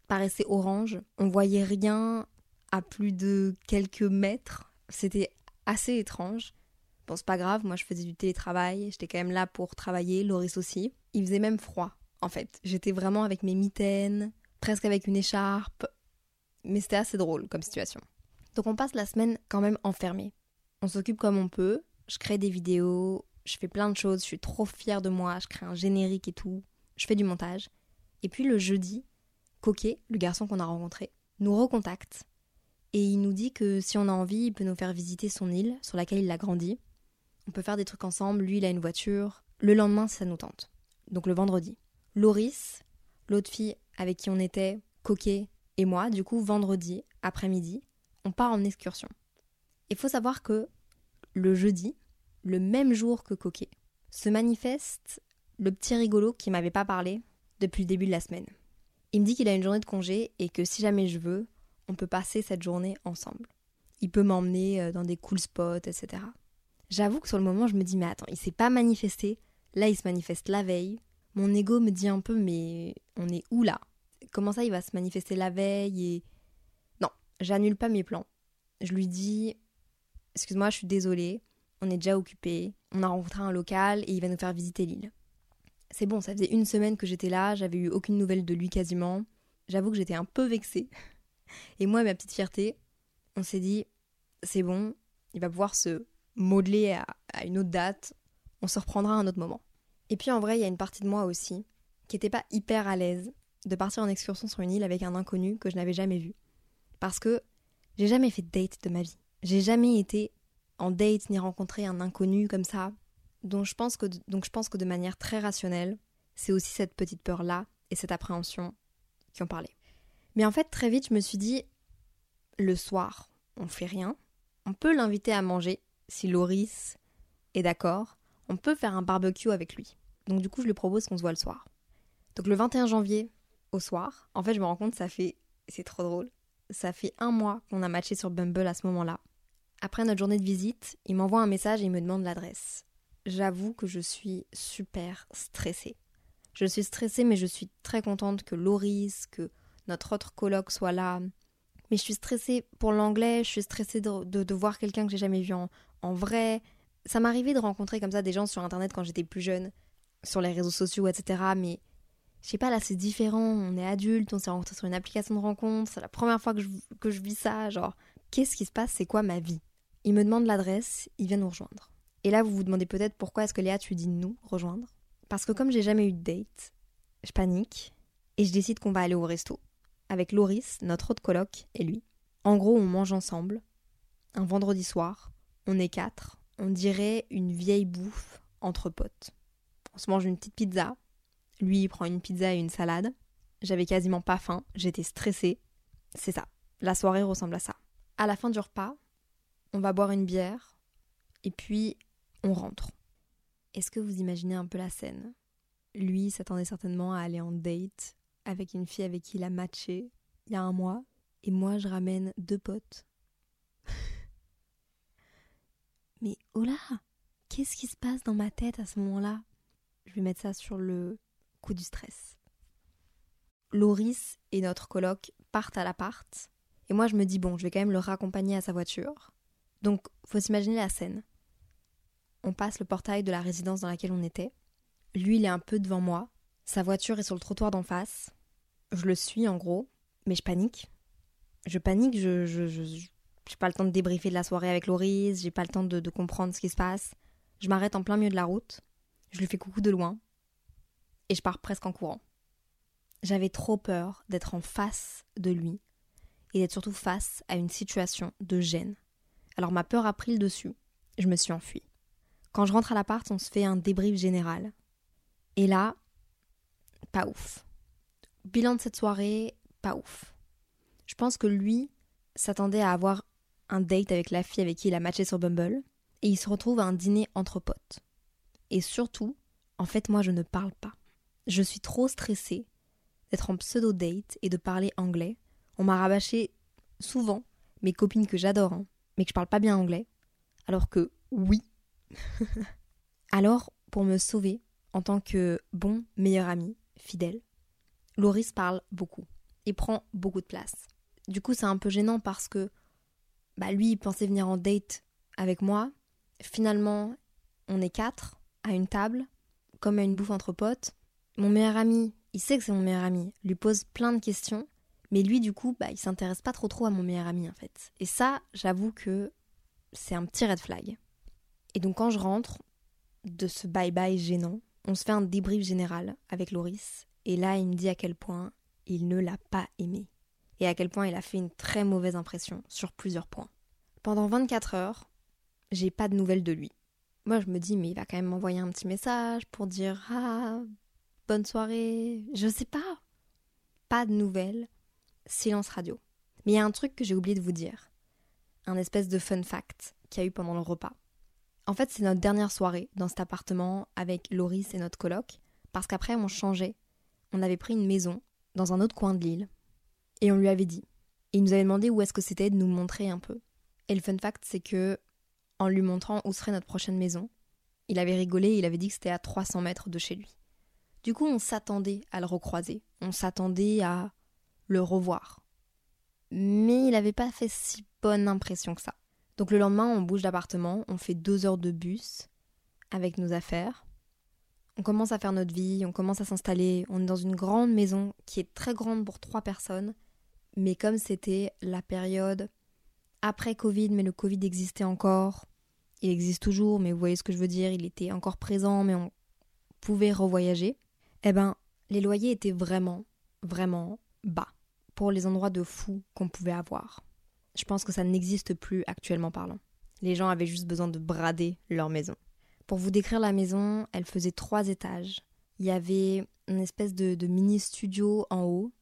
paraissait orange. On voyait rien à plus de quelques mètres. C'était assez étrange. Bon, c'est pas grave, moi je faisais du télétravail, j'étais quand même là pour travailler, Loris aussi. Il faisait même froid, en fait. J'étais vraiment avec mes mitaines, presque avec une écharpe, mais c'était assez drôle comme situation. Donc on passe la semaine quand même enfermée. On s'occupe comme on peut, je crée des vidéos, je fais plein de choses, je suis trop fière de moi, je crée un générique et tout, je fais du montage. Et puis le jeudi, Coquet, le garçon qu'on a rencontré, nous recontacte et il nous dit que si on a envie, il peut nous faire visiter son île sur laquelle il a grandi. On peut faire des trucs ensemble, lui il a une voiture. Le lendemain, ça nous tente. Donc le vendredi. Loris, l'autre fille avec qui on était, Coquet et moi, du coup, vendredi après-midi, on part en excursion. Il faut savoir que le jeudi, le même jour que Coquet, se manifeste le petit rigolo qui m'avait pas parlé depuis le début de la semaine. Il me dit qu'il a une journée de congé et que si jamais je veux, on peut passer cette journée ensemble. Il peut m'emmener euh, dans des cool spots, etc. J'avoue que sur le moment, je me dis, mais attends, il s'est pas manifesté. Là, il se manifeste la veille. Mon ego me dit un peu, mais on est où là? Comment ça, il va se manifester la veille et. Non, j'annule pas mes plans. Je lui dis, excuse-moi, je suis désolée, on est déjà occupé, on a rencontré un local et il va nous faire visiter l'île. C'est bon, ça faisait une semaine que j'étais là, j'avais eu aucune nouvelle de lui quasiment. J'avoue que j'étais un peu vexée. Et moi, ma petite fierté, on s'est dit, c'est bon, il va pouvoir se modeler à, une autre date, on se reprendra à un autre moment. Et puis en vrai, il y a une partie de moi aussi qui n'était pas hyper à l'aise de partir en excursion sur une île avec un inconnu que je n'avais jamais vu. Parce que j'ai jamais fait de date de ma vie. J'ai jamais été en date ni rencontré un inconnu comme ça. Donc je pense que, donc je pense que de manière très rationnelle, c'est aussi cette petite peur-là et cette appréhension qui ont parlé. Mais en fait, très vite, je me suis dit, le soir, on fait rien. On peut l'inviter à manger si Loris est d'accord. On peut faire un barbecue avec lui. Donc du coup, je lui propose qu'on se voit le soir. Donc le 21 janvier, au soir, en fait, je me rends compte, ça fait, c'est trop drôle, ça fait un mois qu'on a matché sur Bumble à ce moment-là. Après notre journée de visite, il m'envoie un message et il me demande l'adresse. J'avoue que je suis super stressée. Je suis stressée, mais je suis très contente que Loris, que notre autre colloque soit là. Mais je suis stressée pour l'anglais, je suis stressée de, de, voir quelqu'un que j'ai jamais vu en, en vrai. Ça m'arrivait de rencontrer comme ça des gens sur internet quand j'étais plus jeune, sur les réseaux sociaux, etc. Mais je sais pas, là c'est différent, on est adulte, on s'est rencontré sur une application de rencontre, c'est la première fois que je, que je vis ça, genre, qu'est-ce qui se passe, c'est quoi ma vie? Il me demande l'adresse, il vient nous rejoindre. Et là vous vous demandez peut-être pourquoi est-ce que Léa tu dis nous rejoindre? Parce que comme j'ai jamais eu de date, je panique et je décide qu'on va aller au resto avec Loris, notre autre coloc, et lui. En gros, on mange ensemble, un vendredi soir, on est quatre, on dirait une vieille bouffe entre potes. On se mange une petite pizza, lui il prend une pizza et une salade. J'avais quasiment pas faim, j'étais stressée. C'est ça, la soirée ressemble à ça. À la fin du repas, on va boire une bière, et puis on rentre. Est-ce que vous imaginez un peu la scène? Lui s'attendait certainement à aller en date avec une fille avec qui il a matché il y a un mois, et moi je ramène deux potes. Mais oh là Qu'est-ce qui se passe dans ma tête à ce moment-là? Je vais mettre ça sur le coup du stress. Loris et notre coloc partent à l'appart, Et moi, je me dis, bon, je vais quand même le raccompagner à sa voiture. Donc, faut s'imaginer la scène. On passe le portail de la résidence dans laquelle on était. Lui, il est un peu devant moi. Sa voiture est sur le trottoir d'en face. Je le suis en gros, mais je panique. Je panique, je, je, je, j'ai pas le temps de débriefer de la soirée avec Loris, j'ai pas le temps de, de comprendre ce qui se passe. Je m'arrête en plein milieu de la route, je lui fais coucou de loin, et je pars presque en courant. J'avais trop peur d'être en face de lui, et d'être surtout face à une situation de gêne. Alors ma peur a pris le dessus, je me suis enfuie. Quand je rentre à l'appart, on se fait un débrief général. Et là, pas ouf. Bilan de cette soirée, pas ouf. Je pense que lui s'attendait à avoir un date avec la fille avec qui il a matché sur Bumble, et il se retrouve à un dîner entre potes. Et surtout, en fait, moi, je ne parle pas. Je suis trop stressée d'être en pseudo-date et de parler anglais. On m'a rabâché souvent mes copines que j'adore, hein, mais que je parle pas bien anglais. Alors que oui. Alors, pour me sauver, en tant que bon meilleur ami, fidèle, Loris parle beaucoup et prend beaucoup de place. Du coup, c'est un peu gênant parce que bah, lui, il pensait venir en date avec moi. Finalement, on est quatre à une table, comme à une bouffe entre potes. Mon meilleur ami, il sait que c'est mon meilleur ami, lui pose plein de questions, mais lui, du coup, bah, il s'intéresse pas trop trop à mon meilleur ami en fait. Et ça, j'avoue que c'est un petit red flag. Et donc, quand je rentre de ce bye-bye gênant, on se fait un débrief général avec Loris, et là, il me dit à quel point il ne l'a pas aimé et à quel point il a fait une très mauvaise impression sur plusieurs points. Pendant 24 heures, j'ai pas de nouvelles de lui. Moi, je me dis, mais il va quand même m'envoyer un petit message pour dire Ah, bonne soirée. Je sais pas. Pas de nouvelles. Silence radio. Mais il y a un truc que j'ai oublié de vous dire. Un espèce de fun fact qu'il y a eu pendant le repas. En fait, c'est notre dernière soirée dans cet appartement avec Loris et notre coloc, parce qu'après, on changeait. On avait pris une maison dans un autre coin de l'île, et on lui avait dit. Et il nous avait demandé où est-ce que c'était de nous montrer un peu. Et le fun fact, c'est que, en lui montrant où serait notre prochaine maison, il avait rigolé et il avait dit que c'était à 300 mètres de chez lui. Du coup, on s'attendait à le recroiser, on s'attendait à le revoir. Mais il n'avait pas fait si bonne impression que ça. Donc le lendemain, on bouge d'appartement, on fait deux heures de bus avec nos affaires. On commence à faire notre vie, on commence à s'installer. On est dans une grande maison qui est très grande pour trois personnes mais comme c'était la période après Covid, mais le Covid existait encore, il existe toujours, mais vous voyez ce que je veux dire, il était encore présent, mais on pouvait revoyager, eh ben, les loyers étaient vraiment, vraiment bas pour les endroits de fou qu'on pouvait avoir. Je pense que ça n'existe plus actuellement parlant. Les gens avaient juste besoin de brader leur maison. Pour vous décrire la maison, elle faisait trois étages. Il y avait une espèce de, de mini studio en haut,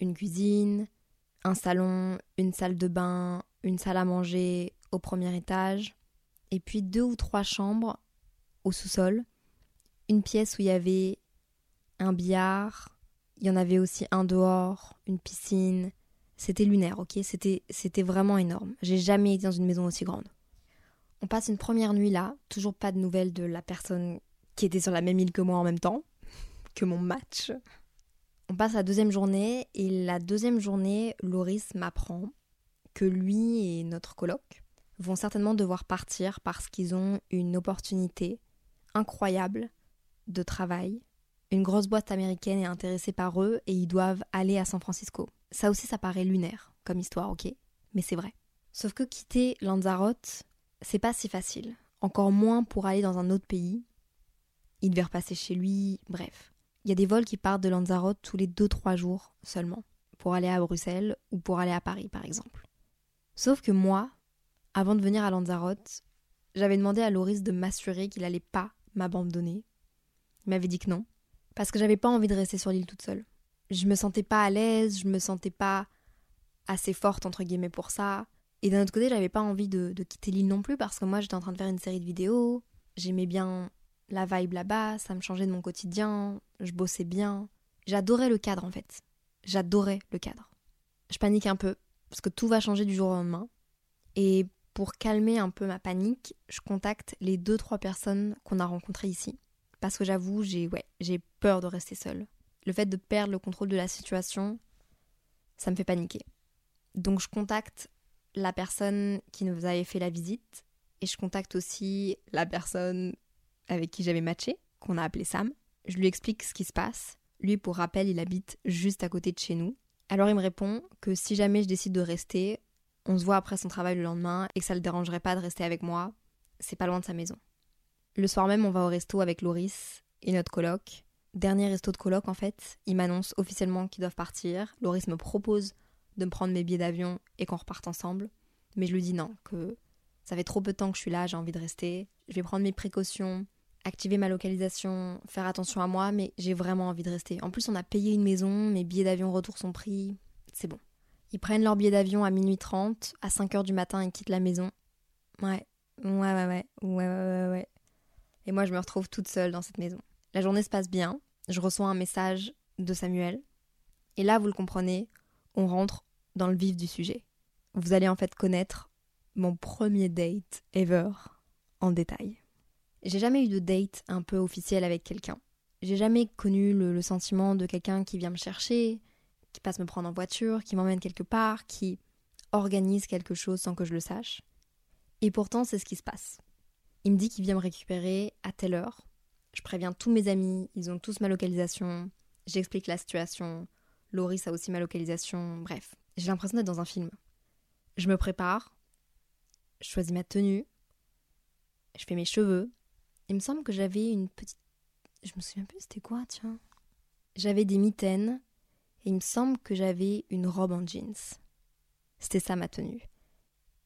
une cuisine, un salon, une salle de bain, une salle à manger au premier étage, et puis deux ou trois chambres au sous-sol, une pièce où il y avait un billard, il y en avait aussi un dehors, une piscine. C'était lunaire, ok? C'était c'était vraiment énorme. J'ai jamais été dans une maison aussi grande. On passe une première nuit là, toujours pas de nouvelles de la personne qui était sur la même île que moi en même temps, que mon match. On passe la deuxième journée et la deuxième journée, Loris m'apprend que lui et notre coloc vont certainement devoir partir parce qu'ils ont une opportunité incroyable de travail. Une grosse boîte américaine est intéressée par eux et ils doivent aller à San Francisco. Ça aussi, ça paraît lunaire comme histoire, ok? Mais c'est vrai. Sauf que quitter Lanzarote, c'est pas si facile. Encore moins pour aller dans un autre pays. Il devait repasser chez lui, bref. Il y a des vols qui partent de Lanzarote tous les 2-3 jours seulement, pour aller à Bruxelles ou pour aller à Paris par exemple. Sauf que moi, avant de venir à Lanzarote, j'avais demandé à Loris de m'assurer qu'il allait pas m'abandonner. Il m'avait dit que non, parce que j'avais pas envie de rester sur l'île toute seule. Je me sentais pas à l'aise, je me sentais pas assez forte entre guillemets pour ça. Et d'un autre côté, j'avais pas envie de quitter l'île non plus parce que moi j'étais en train de faire une série de vidéos, j'aimais bien la vibe là-bas, ça me changeait de mon quotidien, je bossais bien. J'adorais le cadre en fait. J'adorais le cadre. Je panique un peu, parce que tout va changer du jour au lendemain. Et pour calmer un peu ma panique, je contacte les deux trois personnes qu'on a rencontrées ici. Parce que j'avoue, j'ai ouais, peur de rester seule. Le fait de perdre le contrôle de la situation, ça me fait paniquer. Donc je contacte la personne qui nous avait fait la visite et je contacte aussi la personne avec qui j'avais matché, qu'on a appelé Sam. Je lui explique ce qui se passe. Lui, pour rappel, il habite juste à côté de chez nous. Alors il me répond que si jamais je décide de rester, on se voit après son travail le lendemain et que ça le dérangerait pas de rester avec moi. C'est pas loin de sa maison. Le soir même, on va au resto avec Loris et notre coloc. Dernier resto de coloc en fait. Il m'annonce officiellement qu'ils doivent partir. Loris me propose de me prendre mes billets d'avion et qu'on reparte ensemble. Mais je lui dis non, que ça fait trop peu de temps que je suis là, j'ai envie de rester. Je vais prendre mes précautions, activer ma localisation, faire attention à moi, mais j'ai vraiment envie de rester. En plus, on a payé une maison, mes billets d'avion retour sont pris. C'est bon. Ils prennent leur billet d'avion à minuit 30, à 5h du matin, ils quittent la maison. Ouais, ouais, ouais, ouais, ouais, ouais, ouais. Et moi, je me retrouve toute seule dans cette maison. La journée se passe bien, je reçois un message de Samuel. Et là, vous le comprenez, on rentre dans le vif du sujet. Vous allez en fait connaître mon premier date ever en détail. J'ai jamais eu de date un peu officiel avec quelqu'un. J'ai jamais connu le, sentiment de quelqu'un qui vient me chercher, qui passe me prendre en voiture, qui m'emmène quelque part, qui organise quelque chose sans que je le sache. Et pourtant, c'est ce qui se passe. Il me dit qu'il vient me récupérer à telle heure. Je préviens tous mes amis, ils ont tous ma localisation. J'explique la situation. Loris a aussi ma localisation. Bref, j'ai l'impression d'être dans un film. Je me prépare, je choisis ma tenue, je fais mes cheveux. Il me semble que j'avais une petite. Je me souviens plus, c'était quoi, tiens J'avais des mitaines et il me semble que j'avais une robe en jeans. C'était ça ma tenue.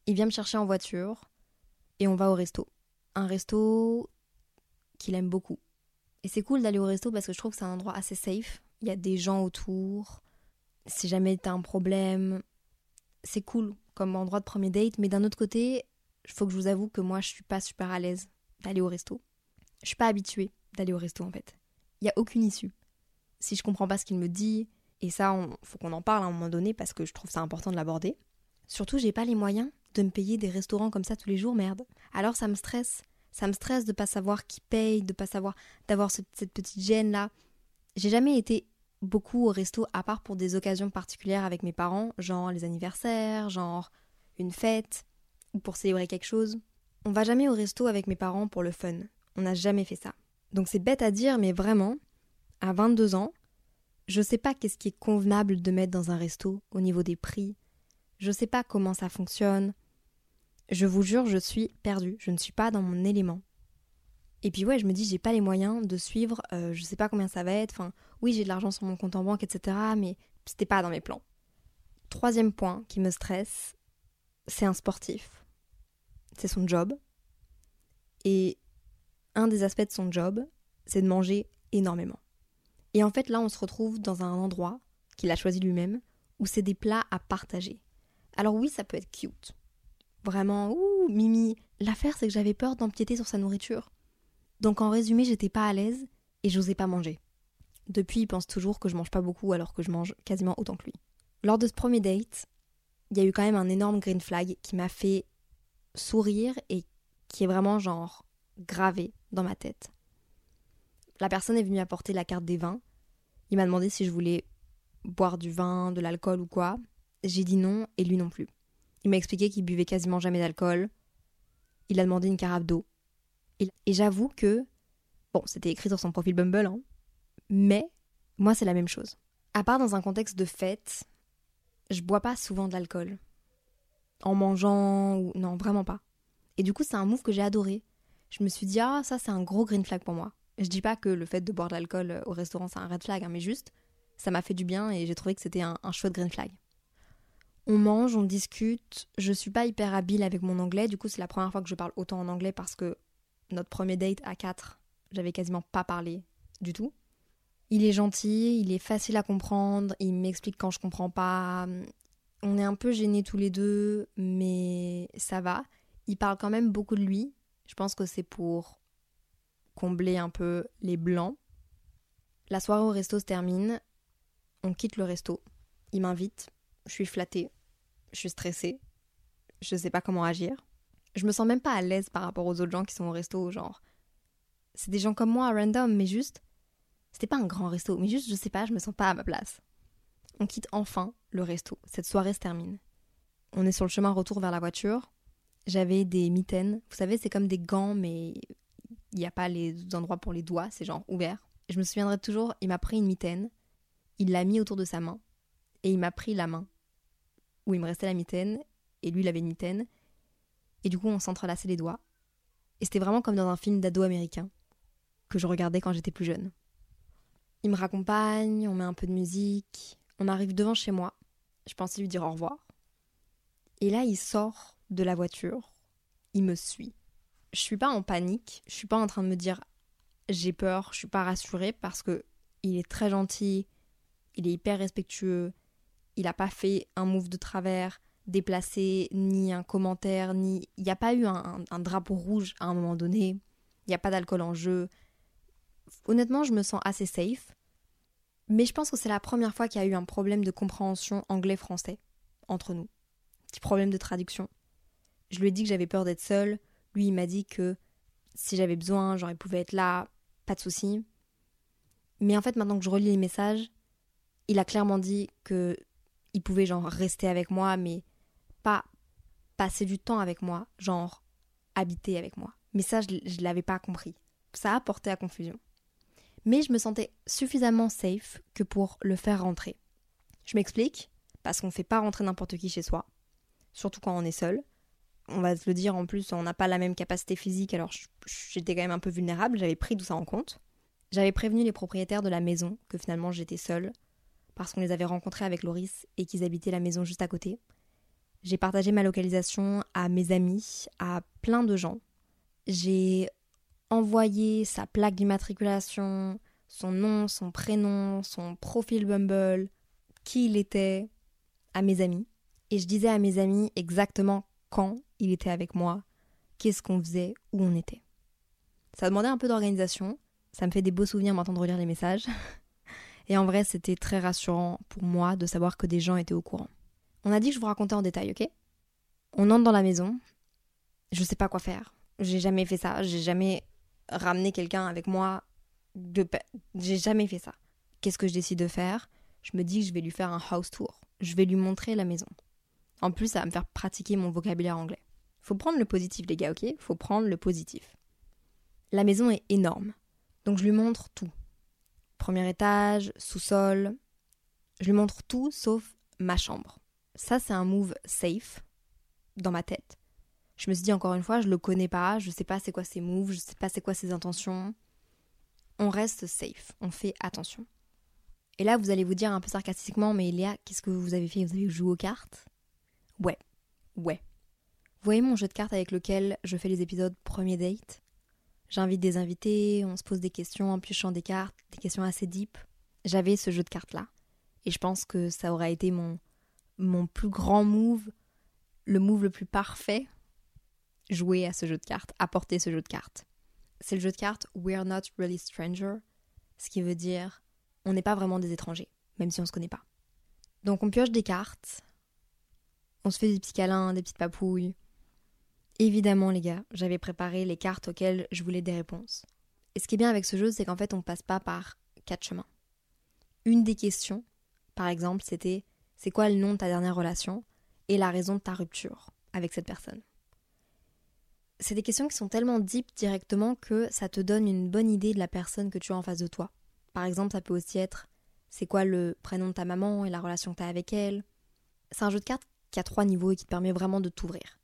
Il vient me chercher en voiture et on va au resto. Un resto qu'il aime beaucoup. Et c'est cool d'aller au resto parce que je trouve que c'est un endroit assez safe. Il y a des gens autour. Si jamais t'as un problème, c'est cool comme endroit de premier date. Mais d'un autre côté, il faut que je vous avoue que moi, je suis pas super à l'aise d'aller au resto. Je suis pas habituée d'aller au resto en fait. Il y a aucune issue. Si je comprends pas ce qu'il me dit, et ça, il faut qu'on en parle à un moment donné parce que je trouve ça important de l'aborder. Surtout, j'ai pas les moyens de me payer des restaurants comme ça tous les jours, merde. Alors ça me stresse. Ça me stresse de pas savoir qui paye, de pas savoir, d'avoir cette petite gêne là. J'ai jamais été beaucoup au resto à part pour des occasions particulières avec mes parents, genre les anniversaires, genre une fête ou pour célébrer quelque chose. On va jamais au resto avec mes parents pour le fun. On n'a jamais fait ça. Donc c'est bête à dire, mais vraiment, à 22 ans, je sais pas qu'est-ce qui est convenable de mettre dans un resto au niveau des prix. Je sais pas comment ça fonctionne. Je vous jure, je suis perdue. Je ne suis pas dans mon élément. Et puis ouais, je me dis, j'ai pas les moyens de suivre, euh, je sais pas combien ça va être. Enfin, oui, j'ai de l'argent sur mon compte en banque, etc. Mais c'était pas dans mes plans. Troisième point qui me stresse, c'est un sportif. C'est son job. Et un des aspects de son job, c'est de manger énormément. Et en fait, là, on se retrouve dans un endroit qu'il a choisi lui-même, où c'est des plats à partager. Alors oui, ça peut être cute vraiment, ouh, Mimi. L'affaire, c'est que j'avais peur d'empiéter sur sa nourriture. Donc en résumé, j'étais pas à l'aise et j'osais pas manger. Depuis, il pense toujours que je mange pas beaucoup alors que je mange quasiment autant que lui. Lors de ce premier date, il y a eu quand même un énorme green flag qui m'a fait sourire et qui est vraiment genre gravé dans ma tête. La personne est venue apporter la carte des vins. Il m'a demandé si je voulais boire du vin, de l'alcool ou quoi. J'ai dit non et lui non plus. Il m'a expliqué qu'il buvait quasiment jamais d'alcool. Il a demandé une carafe d'eau. Et, j'avoue que, bon, c'était écrit sur son profil Bumble, hein, mais moi c'est la même chose. À part dans un contexte de fête, je bois pas souvent de l'alcool. En mangeant ou. Non, vraiment pas. Et du coup, c'est un move que j'ai adoré. Je me suis dit, ah, ça c'est un gros green flag pour moi. Je dis pas que le fait de boire de l'alcool au restaurant c'est un red flag, hein, mais juste, ça m'a fait du bien et j'ai trouvé que c'était un, un chouette green flag. On mange, on discute. Je suis pas hyper habile avec mon anglais, du coup c'est la première fois que je parle autant en anglais parce que notre premier date à 4, j'avais quasiment pas parlé du tout. Il est gentil, il est facile à comprendre, il m'explique quand je comprends pas. On est un peu gênés tous les deux, mais ça va. Il parle quand même beaucoup de lui. Je pense que c'est pour combler un peu les blancs. La soirée au resto se termine. On quitte le resto. Il m'invite je suis flattée, je suis stressée, je sais pas comment agir. Je me sens même pas à l'aise par rapport aux autres gens qui sont au resto, genre. C'est des gens comme moi, random, mais juste. C'était pas un grand resto, mais juste, je sais pas, je me sens pas à ma place. On quitte enfin le resto. Cette soirée se termine. on est sur le chemin retour vers la voiture. J'avais des mitaines. Vous savez, c'est comme des gants, mais il n'y a pas les endroits pour les doigts, c'est genre ouvert. je me souviendrai toujours, il m'a pris une mitaine, il l'a mis autour de sa main, et il m'a pris la main, où il me restait la mitaine, et lui il avait une mitaine, et du coup on s'entrelaçait les doigts. Et c'était vraiment comme dans un film d'ado américain, que je regardais quand j'étais plus jeune. Il me raccompagne, on met un peu de musique, on arrive devant chez moi, je pensais lui dire au revoir. Et là il sort de la voiture, il me suit je suis pas en panique, je suis pas en train de me dire j'ai peur, je suis pas rassurée parce que il est très gentil, il est hyper respectueux, il a pas fait un move de travers, déplacé, ni un commentaire, ni. Il n'y a pas eu un, drapeau rouge à un moment donné, il n'y a pas d'alcool en jeu. Honnêtement, je me sens assez safe. Mais je pense que c'est la première fois qu'il y a eu un problème de compréhension anglais-français entre nous. Petit problème de traduction. Je lui ai dit que j'avais peur d'être seule, lui, il m'a dit que si j'avais besoin, genre, il pouvait être là, pas de souci. Mais en fait, maintenant que je relis les messages, il a clairement dit que il pouvait genre rester avec moi, mais pas passer du temps avec moi, genre habiter avec moi. Mais ça, je ne l'avais pas compris. Ça a porté à confusion. Mais je me sentais suffisamment safe que pour le faire rentrer. Je m'explique, parce qu'on ne fait pas rentrer n'importe qui chez soi, surtout quand on est seul on va se le dire en plus, on n'a pas la même capacité physique, alors j'étais quand même un peu vulnérable, j'avais pris tout ça en compte. J'avais prévenu les propriétaires de la maison que finalement j'étais seule, parce qu'on les avait rencontrés avec Loris et qu'ils habitaient la maison juste à côté. J'ai partagé ma localisation à mes amis, à plein de gens. J'ai envoyé sa plaque d'immatriculation, son nom, son prénom, son profil Bumble, qui il était, à mes amis. Et je disais à mes amis exactement quand il était avec moi, qu'est-ce qu'on faisait, où on était. Ça demandait un peu d'organisation, ça me fait des beaux souvenirs maintenant de relire les messages. Et en vrai, c'était très rassurant pour moi de savoir que des gens étaient au courant. On a dit que je vous racontais en détail, ok? On entre dans la maison, je sais pas quoi faire. J'ai jamais fait ça, j'ai jamais ramené quelqu'un avec moi. De... J'ai jamais fait ça. Qu'est-ce que je décide de faire? Je me dis que je vais lui faire un house tour. Je vais lui montrer la maison. En plus, ça va me faire pratiquer mon vocabulaire anglais. Faut prendre le positif, les gars, ok? Faut prendre le positif. La maison est énorme. Donc je lui montre tout. Premier étage, sous-sol. Je lui montre tout sauf ma chambre. Ça, c'est un move safe dans ma tête. Je me suis dit encore une fois, je le connais pas, je sais pas c'est quoi ses moves, je sais pas c'est quoi ses intentions. On reste safe, on fait attention. Et là, vous allez vous dire un peu sarcastiquement, mais Léa, qu'est-ce que vous avez fait? Vous avez joué aux cartes? Ouais, ouais. Vous voyez mon jeu de cartes avec lequel je fais les épisodes premier date? J'invite des invités, on se pose des questions en piochant des cartes, des questions assez deep. J'avais ce jeu de cartes là. Et je pense que ça aurait été mon, mon plus grand move, le move le plus parfait, jouer à ce jeu de cartes, apporter ce jeu de cartes. C'est le jeu de cartes We're not really stranger, ce qui veut dire on n'est pas vraiment des étrangers, même si on se connaît pas. Donc on pioche des cartes, on se fait des petits câlins, des petites papouilles, Évidemment, les gars, j'avais préparé les cartes auxquelles je voulais des réponses. Et ce qui est bien avec ce jeu, c'est qu'en fait, on passe pas par quatre chemins. Une des questions, par exemple, c'était c'est quoi le nom de ta dernière relation et la raison de ta rupture avec cette personne? C'est des questions qui sont tellement deep directement que ça te donne une bonne idée de la personne que tu as en face de toi. Par exemple, ça peut aussi être c'est quoi le prénom de ta maman et la relation que tu as avec elle? C'est un jeu de cartes qui a trois niveaux et qui te permet vraiment de t'ouvrir.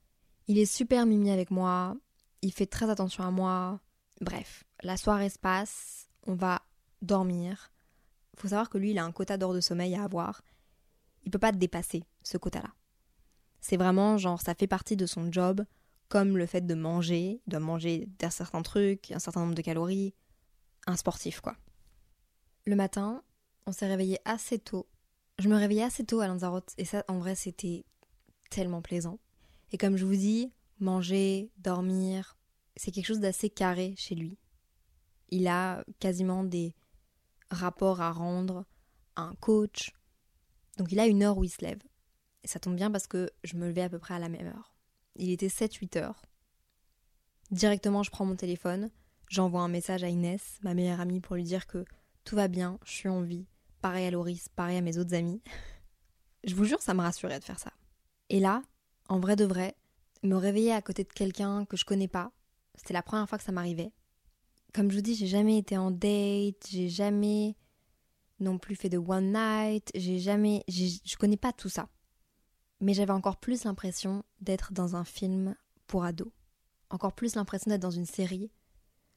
Il est super mimi avec moi, il fait très attention à moi. Bref, la soirée se passe, on va dormir. Faut savoir que lui, il a un quota d'heures de sommeil à avoir. Il peut pas dépasser ce quota-là. C'est vraiment genre ça fait partie de son job, comme le fait de manger, de manger d'un certain truc, un certain nombre de calories, un sportif quoi. Le matin, on s'est réveillé assez tôt. Je me réveillais assez tôt à Lanzarote et ça en vrai c'était tellement plaisant. Et comme je vous dis, manger, dormir, c'est quelque chose d'assez carré chez lui. Il a quasiment des rapports à rendre à un coach. Donc il a une heure où il se lève. Et ça tombe bien parce que je me levais à peu près à la même heure. Il était 7-8 heures. Directement, je prends mon téléphone, j'envoie un message à Inès, ma meilleure amie, pour lui dire que tout va bien, je suis en vie. Pareil à Loris, pareil à mes autres amis. je vous jure, ça me rassurait de faire ça. Et là, En vrai de vrai, me réveiller à côté de quelqu'un que je connais pas, c'était la première fois que ça m'arrivait. Comme je vous dis, j'ai jamais été en date, j'ai jamais non plus fait de one night, j'ai jamais. Je connais pas tout ça. Mais j'avais encore plus l'impression d'être dans un film pour ados. Encore plus l'impression d'être dans une série,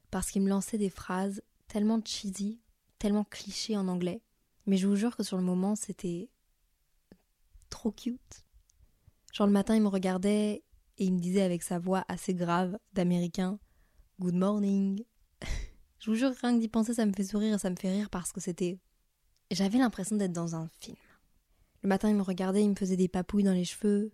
parce qu'il me lançait des phrases tellement cheesy, tellement clichés en anglais. Mais je vous jure que sur le moment, c'était trop cute. Genre le matin, il me regardait et il me disait avec sa voix assez grave d'américain Good morning. je vous jure, rien que d'y penser, ça me fait sourire et ça me fait rire parce que c'était. J'avais l'impression d'être dans un film. Le matin, il me regardait, il me faisait des papouilles dans les cheveux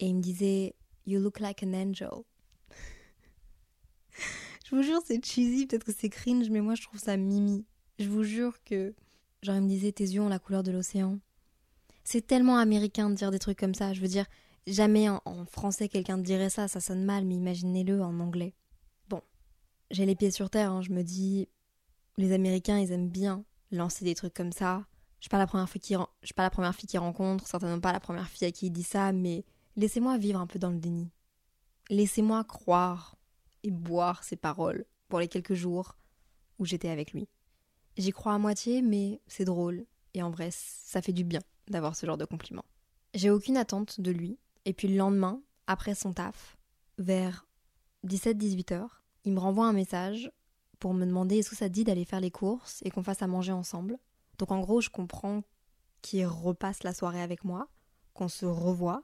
et il me disait You look like an angel. je vous jure, c'est cheesy, peut-être que c'est cringe, mais moi je trouve ça mimi. Je vous jure que. Genre, il me disait Tes yeux ont la couleur de l'océan. C'est tellement américain de dire des trucs comme ça. Je veux dire, jamais en, français quelqu'un dirait ça, ça sonne mal, mais imaginez-le en anglais. Bon, j'ai les pieds sur terre, hein, je me dis, les Américains, ils aiment bien lancer des trucs comme ça. Je suis pas la première fille suis pas la première fille qui rencontre, certainement pas la première fille à qui il dit ça, mais laissez-moi vivre un peu dans le déni. Laissez-moi croire et boire ces paroles pour les quelques jours où j'étais avec lui. J'y crois à moitié, mais c'est drôle, et en vrai, ça fait du bien d'avoir ce genre de compliment. J'ai aucune attente de lui. Et puis le lendemain, après son taf, vers 17-18 heures, il me renvoie un message pour me demander est-ce que ça dit d'aller faire les courses et qu'on fasse à manger ensemble. Donc en gros, je comprends qu'il repasse la soirée avec moi, qu'on se revoit.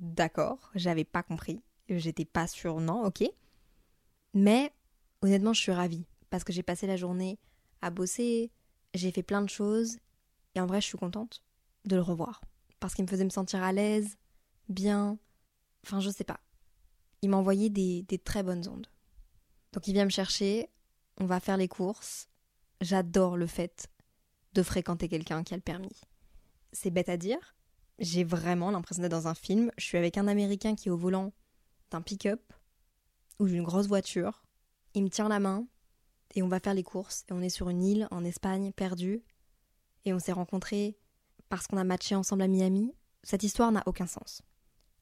D'accord, j'avais pas compris. J'étais pas sûre, non, ok. Mais honnêtement, je suis ravie parce que j'ai passé la journée à bosser, j'ai fait plein de choses et en vrai, je suis contente de le revoir. Parce qu'il me faisait me sentir à l'aise, bien. Enfin, je sais pas. Il m'a envoyé des, des très bonnes ondes. Donc il vient me chercher, on va faire les courses. J'adore le fait de fréquenter quelqu'un qui a le permis. C'est bête à dire. J'ai vraiment l'impression d'être dans un film. Je suis avec un Américain qui est au volant d'un pick-up ou d'une grosse voiture. Il me tient la main et on va faire les courses. Et on est sur une île en Espagne, perdue. Et on s'est rencontrés parce qu'on a matché ensemble à Miami, cette histoire n'a aucun sens.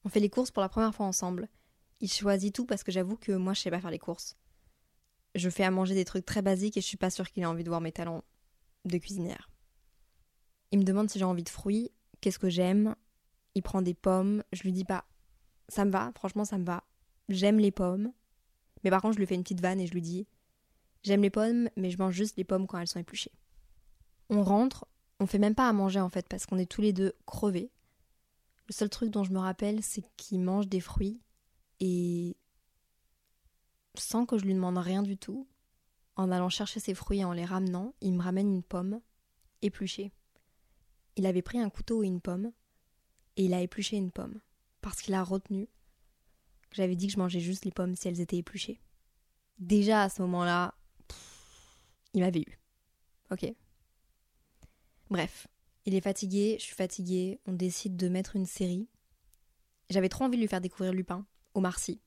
On fait les courses pour la première fois ensemble. Il choisit tout parce que j'avoue que moi je sais pas faire les courses. Je fais à manger des trucs très basiques et je suis pas sûre qu'il ait envie de voir mes talents de cuisinière. Il me demande si j'ai envie de fruits, qu'est-ce que j'aime. Il prend des pommes, je lui dis pas. Ça me va, franchement ça me va. J'aime les pommes. Mais par contre, je lui fais une petite vanne et je lui dis J'aime les pommes, mais je mange juste les pommes quand elles sont épluchées. On rentre, on fait même pas à manger en fait parce qu'on est tous les deux crevés. Le seul truc dont je me rappelle, c'est qu'il mange des fruits et sans que je lui demande rien du tout, en allant chercher ses fruits et en les ramenant, il me ramène une pomme épluchée. Il avait pris un couteau et une pomme et il a épluché une pomme parce qu'il a retenu que j'avais dit que je mangeais juste les pommes si elles étaient épluchées. Déjà à ce moment-là, il m'avait eu. Ok, Bref, il est fatigué, je suis fatiguée, on décide de mettre une série. J'avais trop envie de lui faire découvrir Lupin, Omar Sy,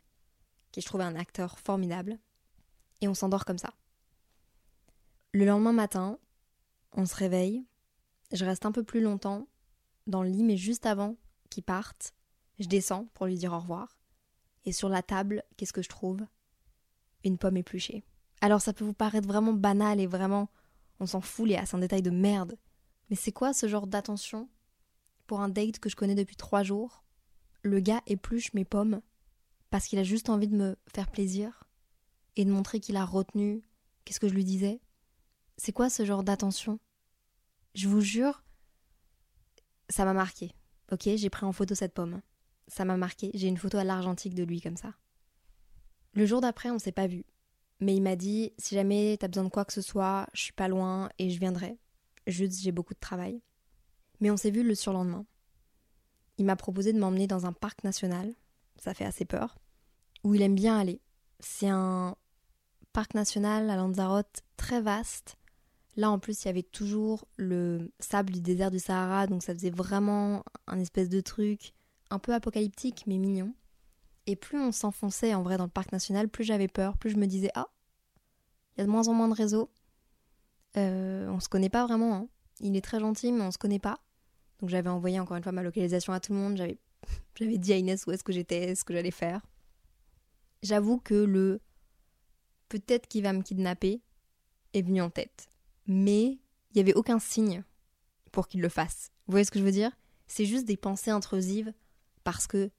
qui je trouvais un acteur formidable, et on s'endort comme ça. Le lendemain matin, on se réveille, je reste un peu plus longtemps dans le lit, mais juste avant qu'il parte, je descends pour lui dire au revoir. Et sur la table, qu'est-ce que je trouve? Une pomme épluchée. Alors ça peut vous paraître vraiment banal et vraiment on s'en fout les c'est un détail de merde. Mais c'est quoi ce genre d'attention pour un date que je connais depuis trois jours? Le gars épluche mes pommes parce qu'il a juste envie de me faire plaisir et de montrer qu'il a retenu qu'est-ce que je lui disais? C'est quoi ce genre d'attention? Je vous jure, ça m'a marqué. Ok, j'ai pris en photo cette pomme. Ça m'a marqué. J'ai une photo à l'argentique de lui comme ça. Le jour d'après, on s'est pas vu. Mais il m'a dit si jamais t'as besoin de quoi que ce soit, je suis pas loin et je viendrai. Juste, j'ai beaucoup de travail. Mais on s'est vu le surlendemain. Il m'a proposé de m'emmener dans un parc national, ça fait assez peur, où il aime bien aller. C'est un parc national à Lanzarote très vaste. Là en plus il y avait toujours le sable du désert du Sahara, donc ça faisait vraiment un espèce de truc un peu apocalyptique mais mignon. Et plus on s'enfonçait en vrai dans le parc national, plus j'avais peur, plus je me disais ah, il y a de moins en moins de réseaux, euh, on se connaît pas vraiment. Hein. Il est très gentil, mais on se connaît pas. Donc j'avais envoyé encore une fois ma localisation à tout le monde. J'avais dit à Inès où est-ce que j'étais, ce que j'allais faire. J'avoue que le peut-être qu'il va me kidnapper est venu en tête. Mais il n'y avait aucun signe pour qu'il le fasse. Vous voyez ce que je veux dire? C'est juste des pensées intrusives parce que,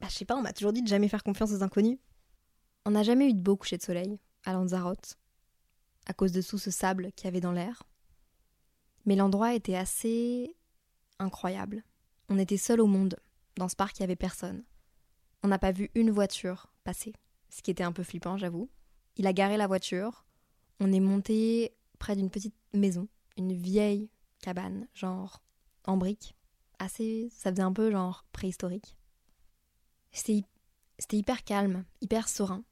bah, je sais pas, on m'a toujours dit de jamais faire confiance aux inconnus. On n'a jamais eu de beau coucher de soleil à Lanzarote, à cause de tout ce sable qu'il y avait dans l'air. Mais l'endroit était assez incroyable. On était seul au monde. Dans ce parc, il n'y avait personne. On n'a pas vu une voiture passer, ce qui était un peu flippant, j'avoue. Il a garé la voiture. On est monté près d'une petite maison, une vieille cabane, genre en briques. Assez. Ça faisait un peu genre préhistorique. C'était hyper calme, hyper serein.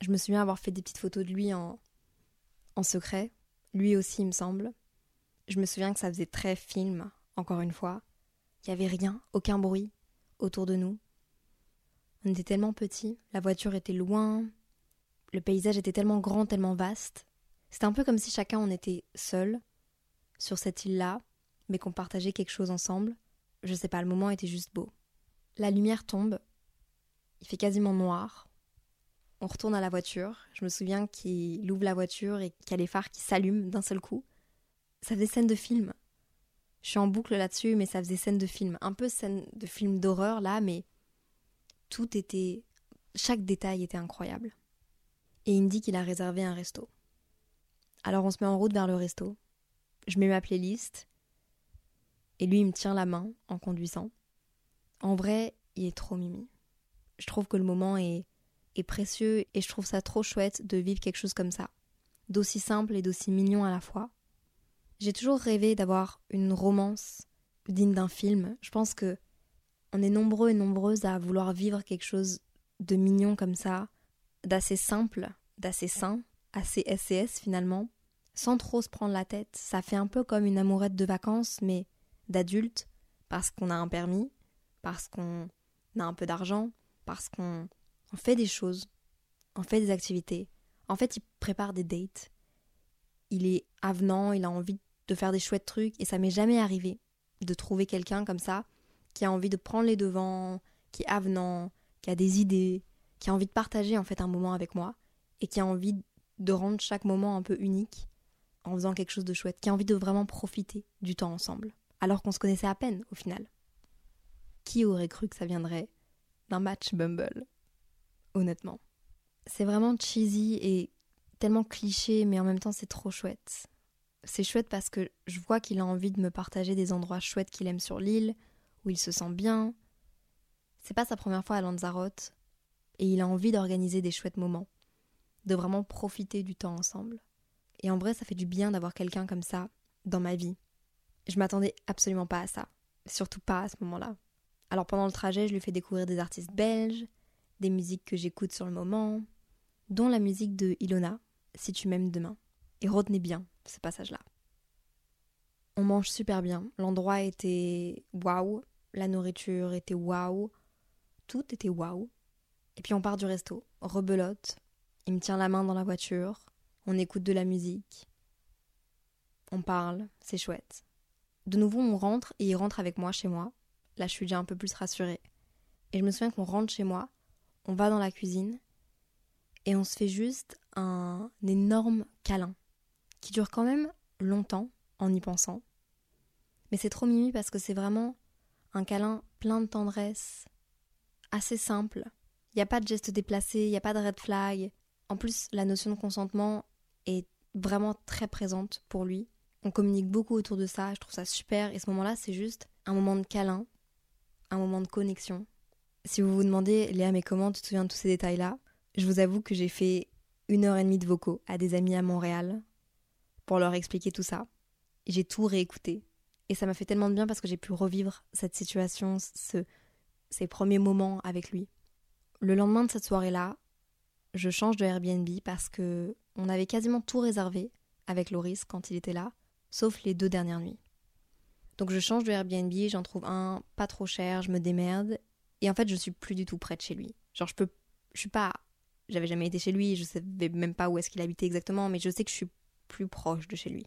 Je me souviens avoir fait des petites photos de lui en, en secret. Lui aussi, il me semble. Je me souviens que ça faisait très film, encore une fois. Il n'y avait rien, aucun bruit autour de nous. On était tellement petits, la voiture était loin, le paysage était tellement grand, tellement vaste. C'était un peu comme si chacun on était seul sur cette île-là, mais qu'on partageait quelque chose ensemble. Je sais pas, le moment était juste beau. La lumière tombe, il fait quasiment noir. On retourne à la voiture. Je me souviens qu'il ouvre la voiture et qu'il y a les phares qui s'allument d'un seul coup. Ça faisait scène de film. Je suis en boucle là-dessus, mais ça faisait scène de film. Un peu scène de film d'horreur là, mais tout était. Chaque détail était incroyable. Et il me dit qu'il a réservé un resto. Alors on se met en route vers le resto. Je mets ma playlist. Et lui, il me tient la main en conduisant. En vrai, il est trop mimi. Je trouve que le moment est, est précieux et je trouve ça trop chouette de vivre quelque chose comme ça. D'aussi simple et d'aussi mignon à la fois. J'ai toujours rêvé d'avoir une romance digne d'un film. Je pense que on est nombreux et nombreuses à vouloir vivre quelque chose de mignon comme ça, d'assez simple, d'assez sain, assez SCS finalement, sans trop se prendre la tête. Ça fait un peu comme une amourette de vacances, mais d'adulte, parce qu'on a un permis, parce qu'on a un peu d'argent, parce qu'on fait des choses, on fait des activités. En fait, il prépare des dates. Il est avenant, il a envie de faire des chouettes trucs et ça m'est jamais arrivé de trouver quelqu'un comme ça qui a envie de prendre les devants, qui est avenant, qui a des idées, qui a envie de partager en fait un moment avec moi et qui a envie de rendre chaque moment un peu unique en faisant quelque chose de chouette, qui a envie de vraiment profiter du temps ensemble, alors qu'on se connaissait à peine au final. Qui aurait cru que ça viendrait d'un match Bumble? Honnêtement. C'est vraiment cheesy et tellement cliché, mais en même temps c'est trop chouette c'est chouette parce que je vois qu'il a envie de me partager des endroits chouettes qu'il aime sur l'île, où il se sent bien. C'est pas sa première fois à Lanzarote, et il a envie d'organiser des chouettes moments, de vraiment profiter du temps ensemble. Et en vrai, ça fait du bien d'avoir quelqu'un comme ça dans ma vie. Je m'attendais absolument pas à ça, surtout pas à ce moment-là. Alors pendant le trajet, je lui fais découvrir des artistes belges, des musiques que j'écoute sur le moment, dont la musique de Ilona, Si tu m'aimes demain. Et retenez bien, ce passage-là. On mange super bien. L'endroit était waouh. La nourriture était waouh. Tout était waouh. Et puis on part du resto. Rebelote. Il me tient la main dans la voiture. On écoute de la musique. On parle. C'est chouette. De nouveau, on rentre et il rentre avec moi chez moi. Là, je suis déjà un peu plus rassurée. Et je me souviens qu'on rentre chez moi. On va dans la cuisine. Et on se fait juste un énorme câlin qui dure quand même longtemps en y pensant. Mais c'est trop mimi parce que c'est vraiment un câlin plein de tendresse, assez simple. Il n'y a pas de geste déplacé, il n'y a pas de red flag. En plus, la notion de consentement est vraiment très présente pour lui. On communique beaucoup autour de ça, je trouve ça super. Et ce moment-là, c'est juste un moment de câlin, un moment de connexion. Si vous vous demandez, Léa, mais comment tu te souviens de tous ces détails-là Je vous avoue que j'ai fait une heure et demie de vocaux à des amis à Montréal pour leur expliquer tout ça. J'ai tout réécouté. Et ça m'a fait tellement de bien parce que j'ai pu revivre cette situation, ce, ces premiers moments avec lui. Le lendemain de cette soirée-là, je change de Airbnb parce que on avait quasiment tout réservé avec Loris quand il était là, sauf les deux dernières nuits. Donc je change de Airbnb, j'en trouve un pas trop cher, je me démerde et en fait je suis plus du tout près de chez lui. Genre je peux je suis pas j'avais jamais été chez lui, je savais même pas où est-ce qu'il habitait exactement, mais je sais que je suis plus proche de chez lui.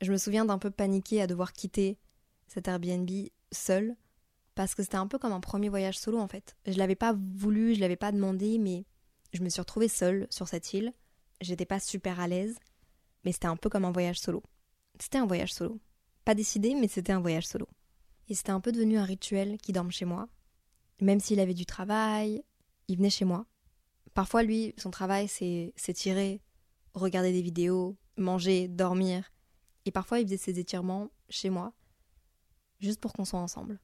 Je me souviens d'un peu paniquer à devoir quitter cet Airbnb seul parce que c'était un peu comme un premier voyage solo en fait. Je l'avais pas voulu, je l'avais pas demandé, mais je me suis retrouvée seule sur cette île. J'étais pas super à l'aise, mais c'était un peu comme un voyage solo. C'était un voyage solo. Pas décidé, mais c'était un voyage solo. Et c'était un peu devenu un rituel qui dorme chez moi. Même s'il avait du travail, il venait chez moi. Parfois, lui, son travail, c'est s'étirer, regarder des vidéos, manger, dormir. Et parfois, il faisait ses étirements chez moi, juste pour qu'on soit ensemble.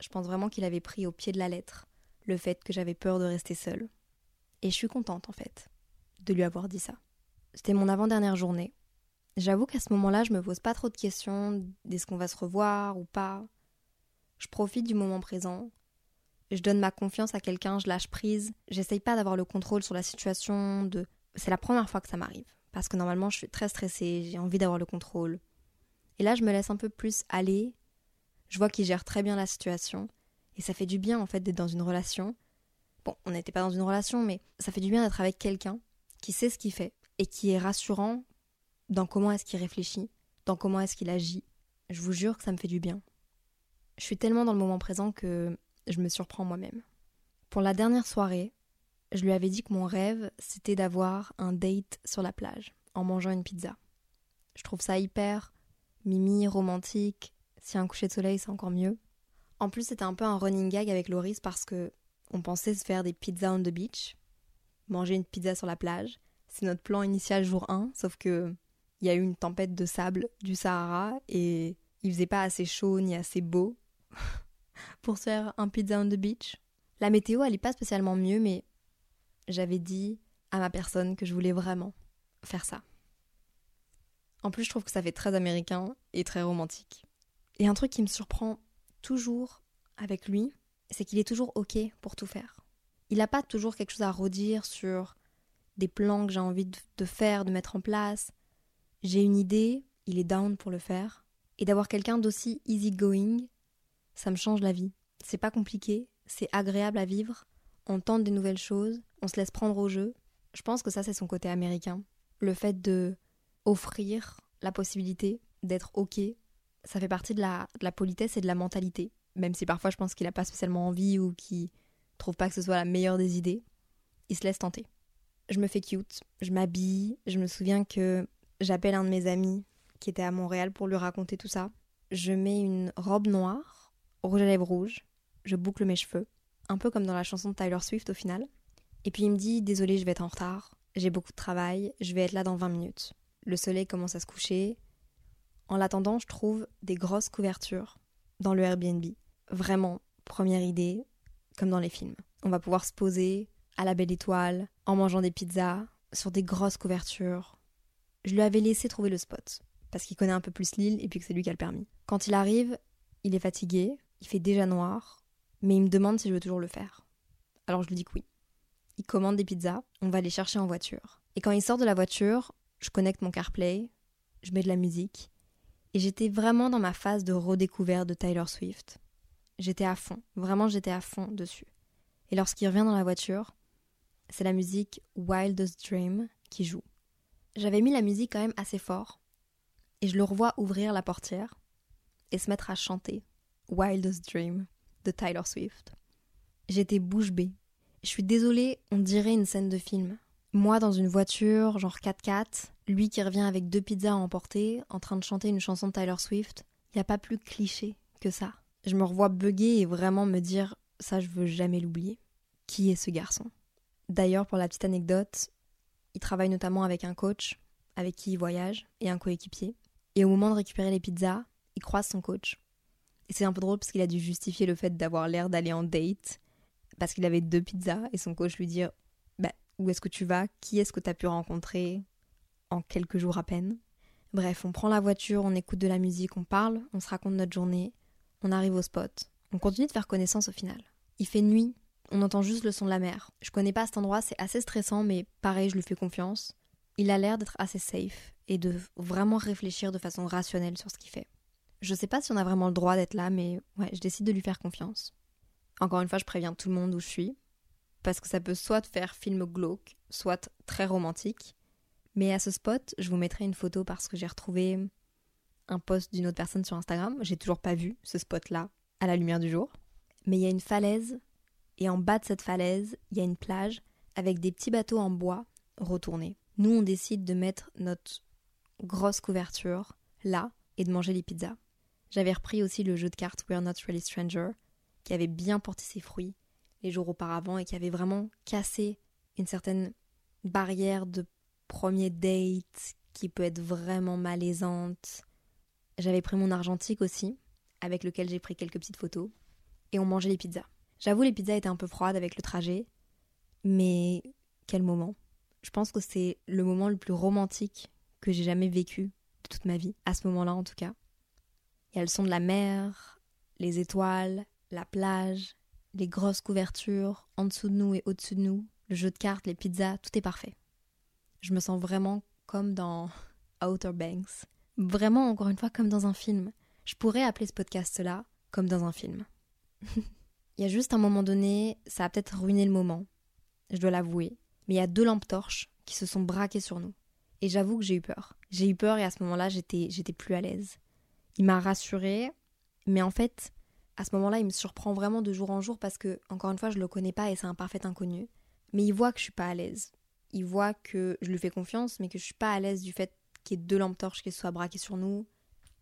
Je pense vraiment qu'il avait pris au pied de la lettre le fait que j'avais peur de rester seule. Et je suis contente, en fait, de lui avoir dit ça. C'était mon avant-dernière journée. J'avoue qu'à ce moment-là, je me pose pas trop de questions d'est-ce qu'on va se revoir ou pas. Je profite du moment présent. Je donne ma confiance à quelqu'un, je lâche prise. J'essaye pas d'avoir le contrôle sur la situation. De... C'est la première fois que ça m'arrive. Parce que normalement, je suis très stressée, j'ai envie d'avoir le contrôle. Et là, je me laisse un peu plus aller. Je vois qu'il gère très bien la situation. Et ça fait du bien, en fait, d'être dans une relation. Bon, on n'était pas dans une relation, mais ça fait du bien d'être avec quelqu'un qui sait ce qu'il fait et qui est rassurant dans comment est-ce qu'il réfléchit, dans comment est-ce qu'il agit. Je vous jure que ça me fait du bien. Je suis tellement dans le moment présent que je me surprends moi-même. Pour la dernière soirée, je lui avais dit que mon rêve, c'était d'avoir un date sur la plage, en mangeant une pizza. Je trouve ça hyper mimi, romantique. Si un coucher de soleil, c'est encore mieux. En plus, c'était un peu un running gag avec Loris parce que on pensait se faire des pizzas on the beach, manger une pizza sur la plage. C'est notre plan initial jour 1, sauf que il y a eu une tempête de sable du Sahara et il faisait pas assez chaud ni assez beau pour se faire un pizza on the beach. La météo, elle pas spécialement mieux, mais j'avais dit à ma personne que je voulais vraiment faire ça. En plus, je trouve que ça fait très américain et très romantique. Et un truc qui me surprend toujours avec lui, c'est qu'il est toujours OK pour tout faire. Il n'a pas toujours quelque chose à redire sur des plans que j'ai envie de faire, de mettre en place. J'ai une idée, il est down pour le faire. Et d'avoir quelqu'un d'aussi easygoing, ça me change la vie. C'est pas compliqué, c'est agréable à vivre, on tente des nouvelles choses, on se laisse prendre au jeu. Je pense que ça, c'est son côté américain. Le fait de offrir la possibilité d'être OK, ça fait partie de la, de la politesse et de la mentalité. Même si parfois je pense qu'il n'a pas spécialement envie ou qu'il trouve pas que ce soit la meilleure des idées, il se laisse tenter. Je me fais cute, je m'habille, je me souviens que j'appelle un de mes amis qui était à Montréal pour lui raconter tout ça. Je mets une robe noire, rouge à lèvres rouge, je boucle mes cheveux, un peu comme dans la chanson de Tyler Swift au final. Et puis il me dit Désolé, je vais être en retard, j'ai beaucoup de travail, je vais être là dans 20 minutes. Le soleil commence à se coucher. En l'attendant, je trouve des grosses couvertures dans le Airbnb. Vraiment, première idée, comme dans les films. On va pouvoir se poser à la belle étoile, en mangeant des pizzas, sur des grosses couvertures. Je lui avais laissé trouver le spot, parce qu'il connaît un peu plus l'île et puis que c'est lui qui a le permis. Quand il arrive, il est fatigué, il fait déjà noir, mais il me demande si je veux toujours le faire. Alors je lui dis que oui. Il commande des pizzas, on va les chercher en voiture. Et quand il sort de la voiture, je connecte mon CarPlay, je mets de la musique, et j'étais vraiment dans ma phase de redécouverte de Tyler Swift. J'étais à fond, vraiment j'étais à fond dessus. Et lorsqu'il revient dans la voiture, c'est la musique Wildest Dream qui joue. J'avais mis la musique quand même assez fort, et je le revois ouvrir la portière et se mettre à chanter Wildest Dream de Tyler Swift. J'étais bouche bée. Je suis désolée, on dirait une scène de film. Moi dans une voiture, genre 4x4, lui qui revient avec deux pizzas à emporter, en train de chanter une chanson de Tyler Swift. N'y a pas plus cliché que ça. Je me revois bugger et vraiment me dire ça je veux jamais l'oublier. Qui est ce garçon? D'ailleurs, pour la petite anecdote, il travaille notamment avec un coach avec qui il voyage et un coéquipier. Et au moment de récupérer les pizzas, il croise son coach. Et c'est un peu drôle parce qu'il a dû justifier le fait d'avoir l'air d'aller en date parce qu'il avait deux pizzas et son coach lui dit bah, où est-ce que tu vas? Qui est-ce que tu as pu rencontrer en quelques jours à peine? Bref, on prend la voiture, on écoute de la musique, on parle, on se raconte notre journée, on arrive au spot. On continue de faire connaissance au final. Il fait nuit, on entend juste le son de la mer. Je connais pas cet endroit, c'est assez stressant, mais pareil, je lui fais confiance. Il a l'air d'être assez safe et de vraiment réfléchir de façon rationnelle sur ce qu'il fait. Je sais pas si on a vraiment le droit d'être là, mais ouais, je décide de lui faire confiance. Encore une fois, je préviens tout le monde où je suis, parce que ça peut soit faire film glauque, soit très romantique. Mais à ce spot, je vous mettrai une photo parce que j'ai retrouvé un post d'une autre personne sur Instagram. J'ai toujours pas vu ce spot-là. à la lumière du jour. Mais il y a une falaise, et en bas de cette falaise, il y a une plage avec des petits bateaux en bois retournés. Nous, on décide de mettre notre grosse couverture là et de manger les pizzas. J'avais repris aussi le jeu de cartes We're Not Really Stranger, qui avait bien porté ses fruits les jours auparavant et qui avait vraiment cassé une certaine barrière de premier date qui peut être vraiment malaisante. J'avais pris mon argentique aussi, avec lequel j'ai pris quelques petites photos, et on mangeait les pizzas. J'avoue, les pizzas étaient un peu froides avec le trajet, mais quel moment. Je pense que c'est le moment le plus romantique que j'ai jamais vécu de toute ma vie, à ce moment-là en tout cas. Il son de la mer, les étoiles, la plage, les grosses couvertures, en dessous de nous et au-dessus de nous, le jeu de cartes, les pizzas, tout est parfait. Je me sens vraiment comme dans Outer Banks. Vraiment, encore une fois, comme dans un film. Je pourrais appeler ce podcast-là comme dans un film. il y a juste un moment donné, ça a peut-être ruiné le moment, je dois l'avouer, mais il y a deux lampes torches qui se sont braquées sur nous. Et j'avoue que j'ai eu peur. J'ai eu peur et à ce moment-là, j'étais plus à l'aise. Il m'a rassurée, mais en fait, à ce moment-là, il me surprend vraiment de jour en jour parce que, encore une fois, je le connais pas et c'est un parfait inconnu. Mais il voit que je suis pas à l'aise. Il voit que je lui fais confiance, mais que je suis pas à l'aise du fait qu'il y ait deux lampes torches qui soient braquées sur nous.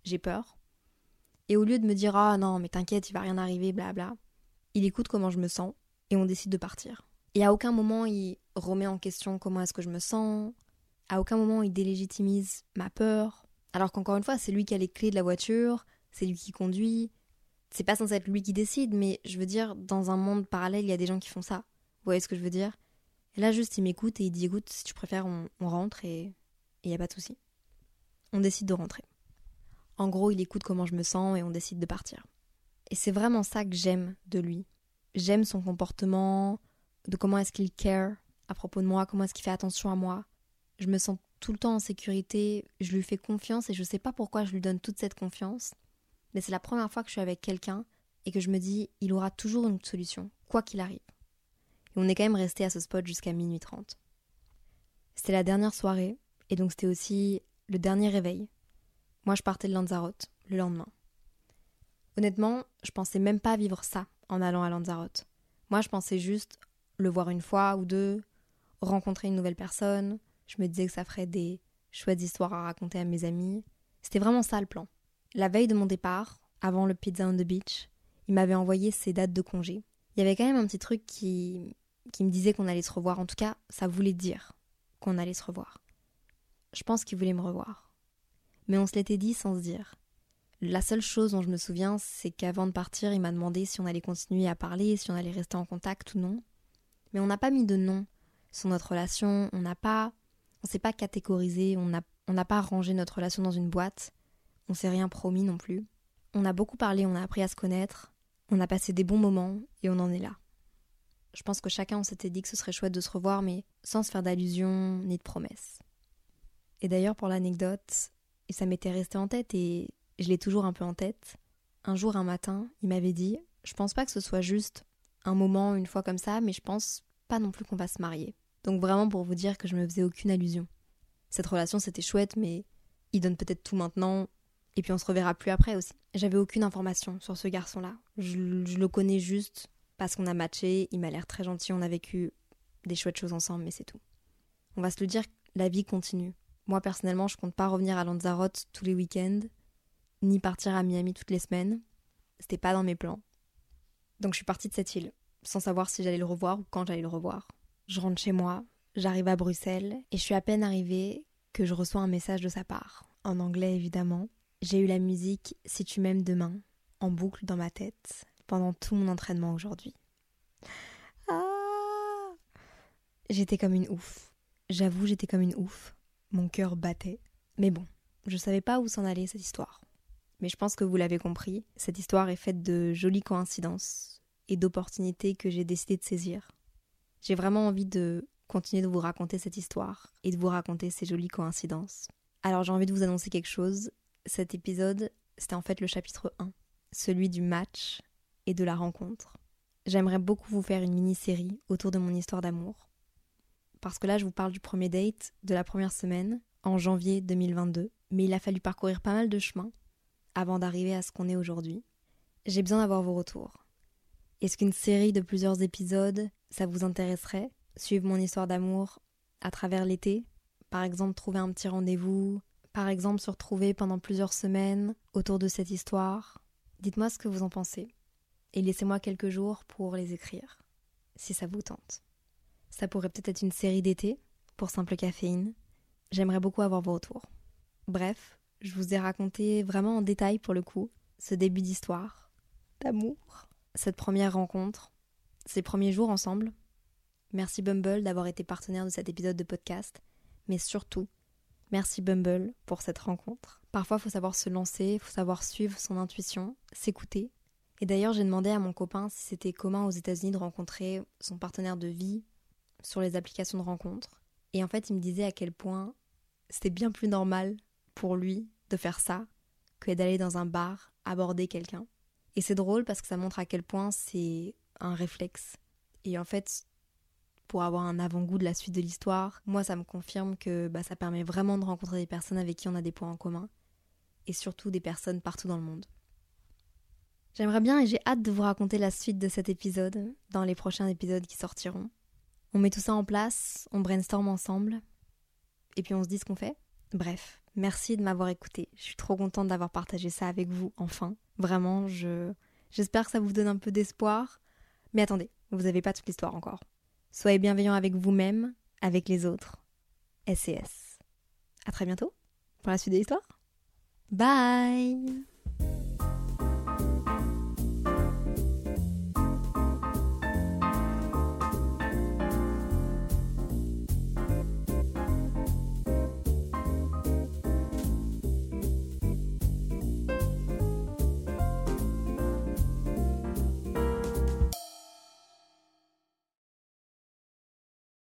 J'ai peur. Et au lieu de me dire ah non mais t'inquiète il va rien arriver blabla, il écoute comment je me sens et on décide de partir. Et à aucun moment il remet en question comment est-ce que je me sens, à aucun moment il délégitimise ma peur, alors qu'encore une fois c'est lui qui a les clés de la voiture, c'est lui qui conduit, c'est pas censé être lui qui décide, mais je veux dire, dans un monde parallèle, il y a des gens qui font ça. Vous voyez ce que je veux dire? Et là, juste, il m'écoute et il dit écoute, si tu préfères, on, rentre et il n'y a pas de souci. On décide de rentrer. En gros, il écoute comment je me sens et on décide de partir. Et c'est vraiment ça que j'aime de lui. J'aime son comportement, de comment est-ce qu'il care à propos de moi, comment est-ce qu'il fait attention à moi. Je me sens tout le temps en sécurité, je lui fais confiance et je sais pas pourquoi je lui donne toute cette confiance mais c'est la première fois que je suis avec quelqu'un et que je me dis, il aura toujours une solution, quoi qu'il arrive. Et on est quand même resté à ce spot jusqu'à minuit 30. C'était la dernière soirée, et donc c'était aussi le dernier réveil. Moi, je partais de Lanzarote le lendemain. Honnêtement, je pensais même pas vivre ça en allant à Lanzarote. Moi, je pensais juste le voir une fois ou deux, rencontrer une nouvelle personne. Je me disais que ça ferait des chouettes histoires à raconter à mes amis. C'était vraiment ça le plan. La veille de mon départ, avant le Pizza on the Beach, il m'avait envoyé ses dates de congé. Il y avait quand même un petit truc qui, qui me disait qu'on allait se revoir. En tout cas, ça voulait dire qu'on allait se revoir. Je pense qu'il voulait me revoir. Mais on se l'était dit sans se dire. La seule chose dont je me souviens, c'est qu'avant de partir, il m'a demandé si on allait continuer à parler, si on allait rester en contact ou non. Mais on n'a pas mis de nom sur notre relation, on n'a pas, on s'est pas catégorisé, on n'a pas rangé notre relation dans une boîte. On s'est rien promis non plus. On a beaucoup parlé, on a appris à se connaître, on a passé des bons moments et on en est là. Je pense que chacun on s'était dit que ce serait chouette de se revoir, mais sans se faire d'allusions ni de promesses. Et d'ailleurs, pour l'anecdote, et ça m'était resté en tête et je l'ai toujours un peu en tête, un jour, un matin, il m'avait dit Je pense pas que ce soit juste un moment, une fois comme ça, mais je pense pas non plus qu'on va se marier. Donc vraiment pour vous dire que je me faisais aucune allusion. Cette relation c'était chouette, mais il donne peut-être tout maintenant, et puis on se reverra plus après aussi. J'avais aucune information sur ce garçon-là. Je, le connais juste parce qu'on a matché, il m'a l'air très gentil, on a vécu des chouettes choses ensemble, mais c'est tout. On va se le dire, la vie continue. Moi personnellement, je compte pas revenir à Lanzarote tous les week-ends, ni partir à Miami toutes les semaines. C'était pas dans mes plans. Donc je suis partie de cette île, sans savoir si j'allais le revoir ou quand j'allais le revoir. Je rentre chez moi, j'arrive à Bruxelles, et je suis à peine arrivée que je reçois un message de sa part, en anglais évidemment, j'ai eu la musique Si tu m'aimes demain en boucle dans ma tête pendant tout mon entraînement aujourd'hui. Ah J'étais comme une ouf. J'avoue, j'étais comme une ouf. Mon cœur battait. Mais bon, je savais pas où s'en allait cette histoire. Mais je pense que vous l'avez compris, cette histoire est faite de jolies coïncidences et d'opportunités que j'ai décidé de saisir. J'ai vraiment envie de continuer de vous raconter cette histoire et de vous raconter ces jolies coïncidences. Alors j'ai envie de vous annoncer quelque chose, cet épisode, c'était en fait le chapitre 1, celui du match et de la rencontre. J'aimerais beaucoup vous faire une mini-série autour de mon histoire d'amour. Parce que là, je vous parle du premier date de la première semaine, en janvier 2022, mais il a fallu parcourir pas mal de chemin avant d'arriver à ce qu'on est aujourd'hui. j'ai besoin d'avoir vos retours. Est-ce qu'une série de plusieurs épisodes, ça vous intéresserait? Suivre mon histoire d'amour à travers l'été? Par exemple, trouver un petit rendez-vous? Par exemple, se retrouver pendant plusieurs semaines autour de cette histoire? Dites-moi ce que vous en pensez. Et laissez-moi quelques jours pour les écrire, si ça vous tente. Ça pourrait peut-être être une série d'été, pour simple caféine. J'aimerais beaucoup avoir vos retours. Bref, je vous ai raconté vraiment en détail pour le coup ce début d'histoire, d'amour, cette première rencontre, ces premiers jours ensemble. Merci Bumble d'avoir été partenaire de cet épisode de podcast, mais surtout, merci Bumble pour cette rencontre. Parfois, il faut savoir se lancer, il faut savoir suivre son intuition, s'écouter. Et d'ailleurs, j'ai demandé à mon copain si c'était commun aux États-Unis de rencontrer son partenaire de vie sur les applications de rencontres. Et en fait, il me disait à quel point c'était bien plus normal pour lui de faire ça que d'aller dans un bar aborder quelqu'un. Et c'est drôle parce que ça montre à quel point c'est un réflexe. Et en fait, pour avoir un avant-goût de la suite de l'histoire, moi ça me confirme que bah, ça permet vraiment de rencontrer des personnes avec qui on a des points en commun. Et surtout des personnes partout dans le monde. J'aimerais bien et j'ai hâte de vous raconter la suite de cet épisode dans les prochains épisodes qui sortiront. On met tout ça en place, on brainstorm ensemble, et puis on se dit ce qu'on fait. Bref, merci de m'avoir écouté. Je suis trop contente d'avoir partagé ça avec vous, enfin. Vraiment, je j'espère que ça vous donne un peu d'espoir. Mais attendez, vous n'avez pas toute l'histoire encore. Soyez bienveillant avec vous-même, avec les autres. SCS. À très bientôt pour la suite de l'histoire. Bye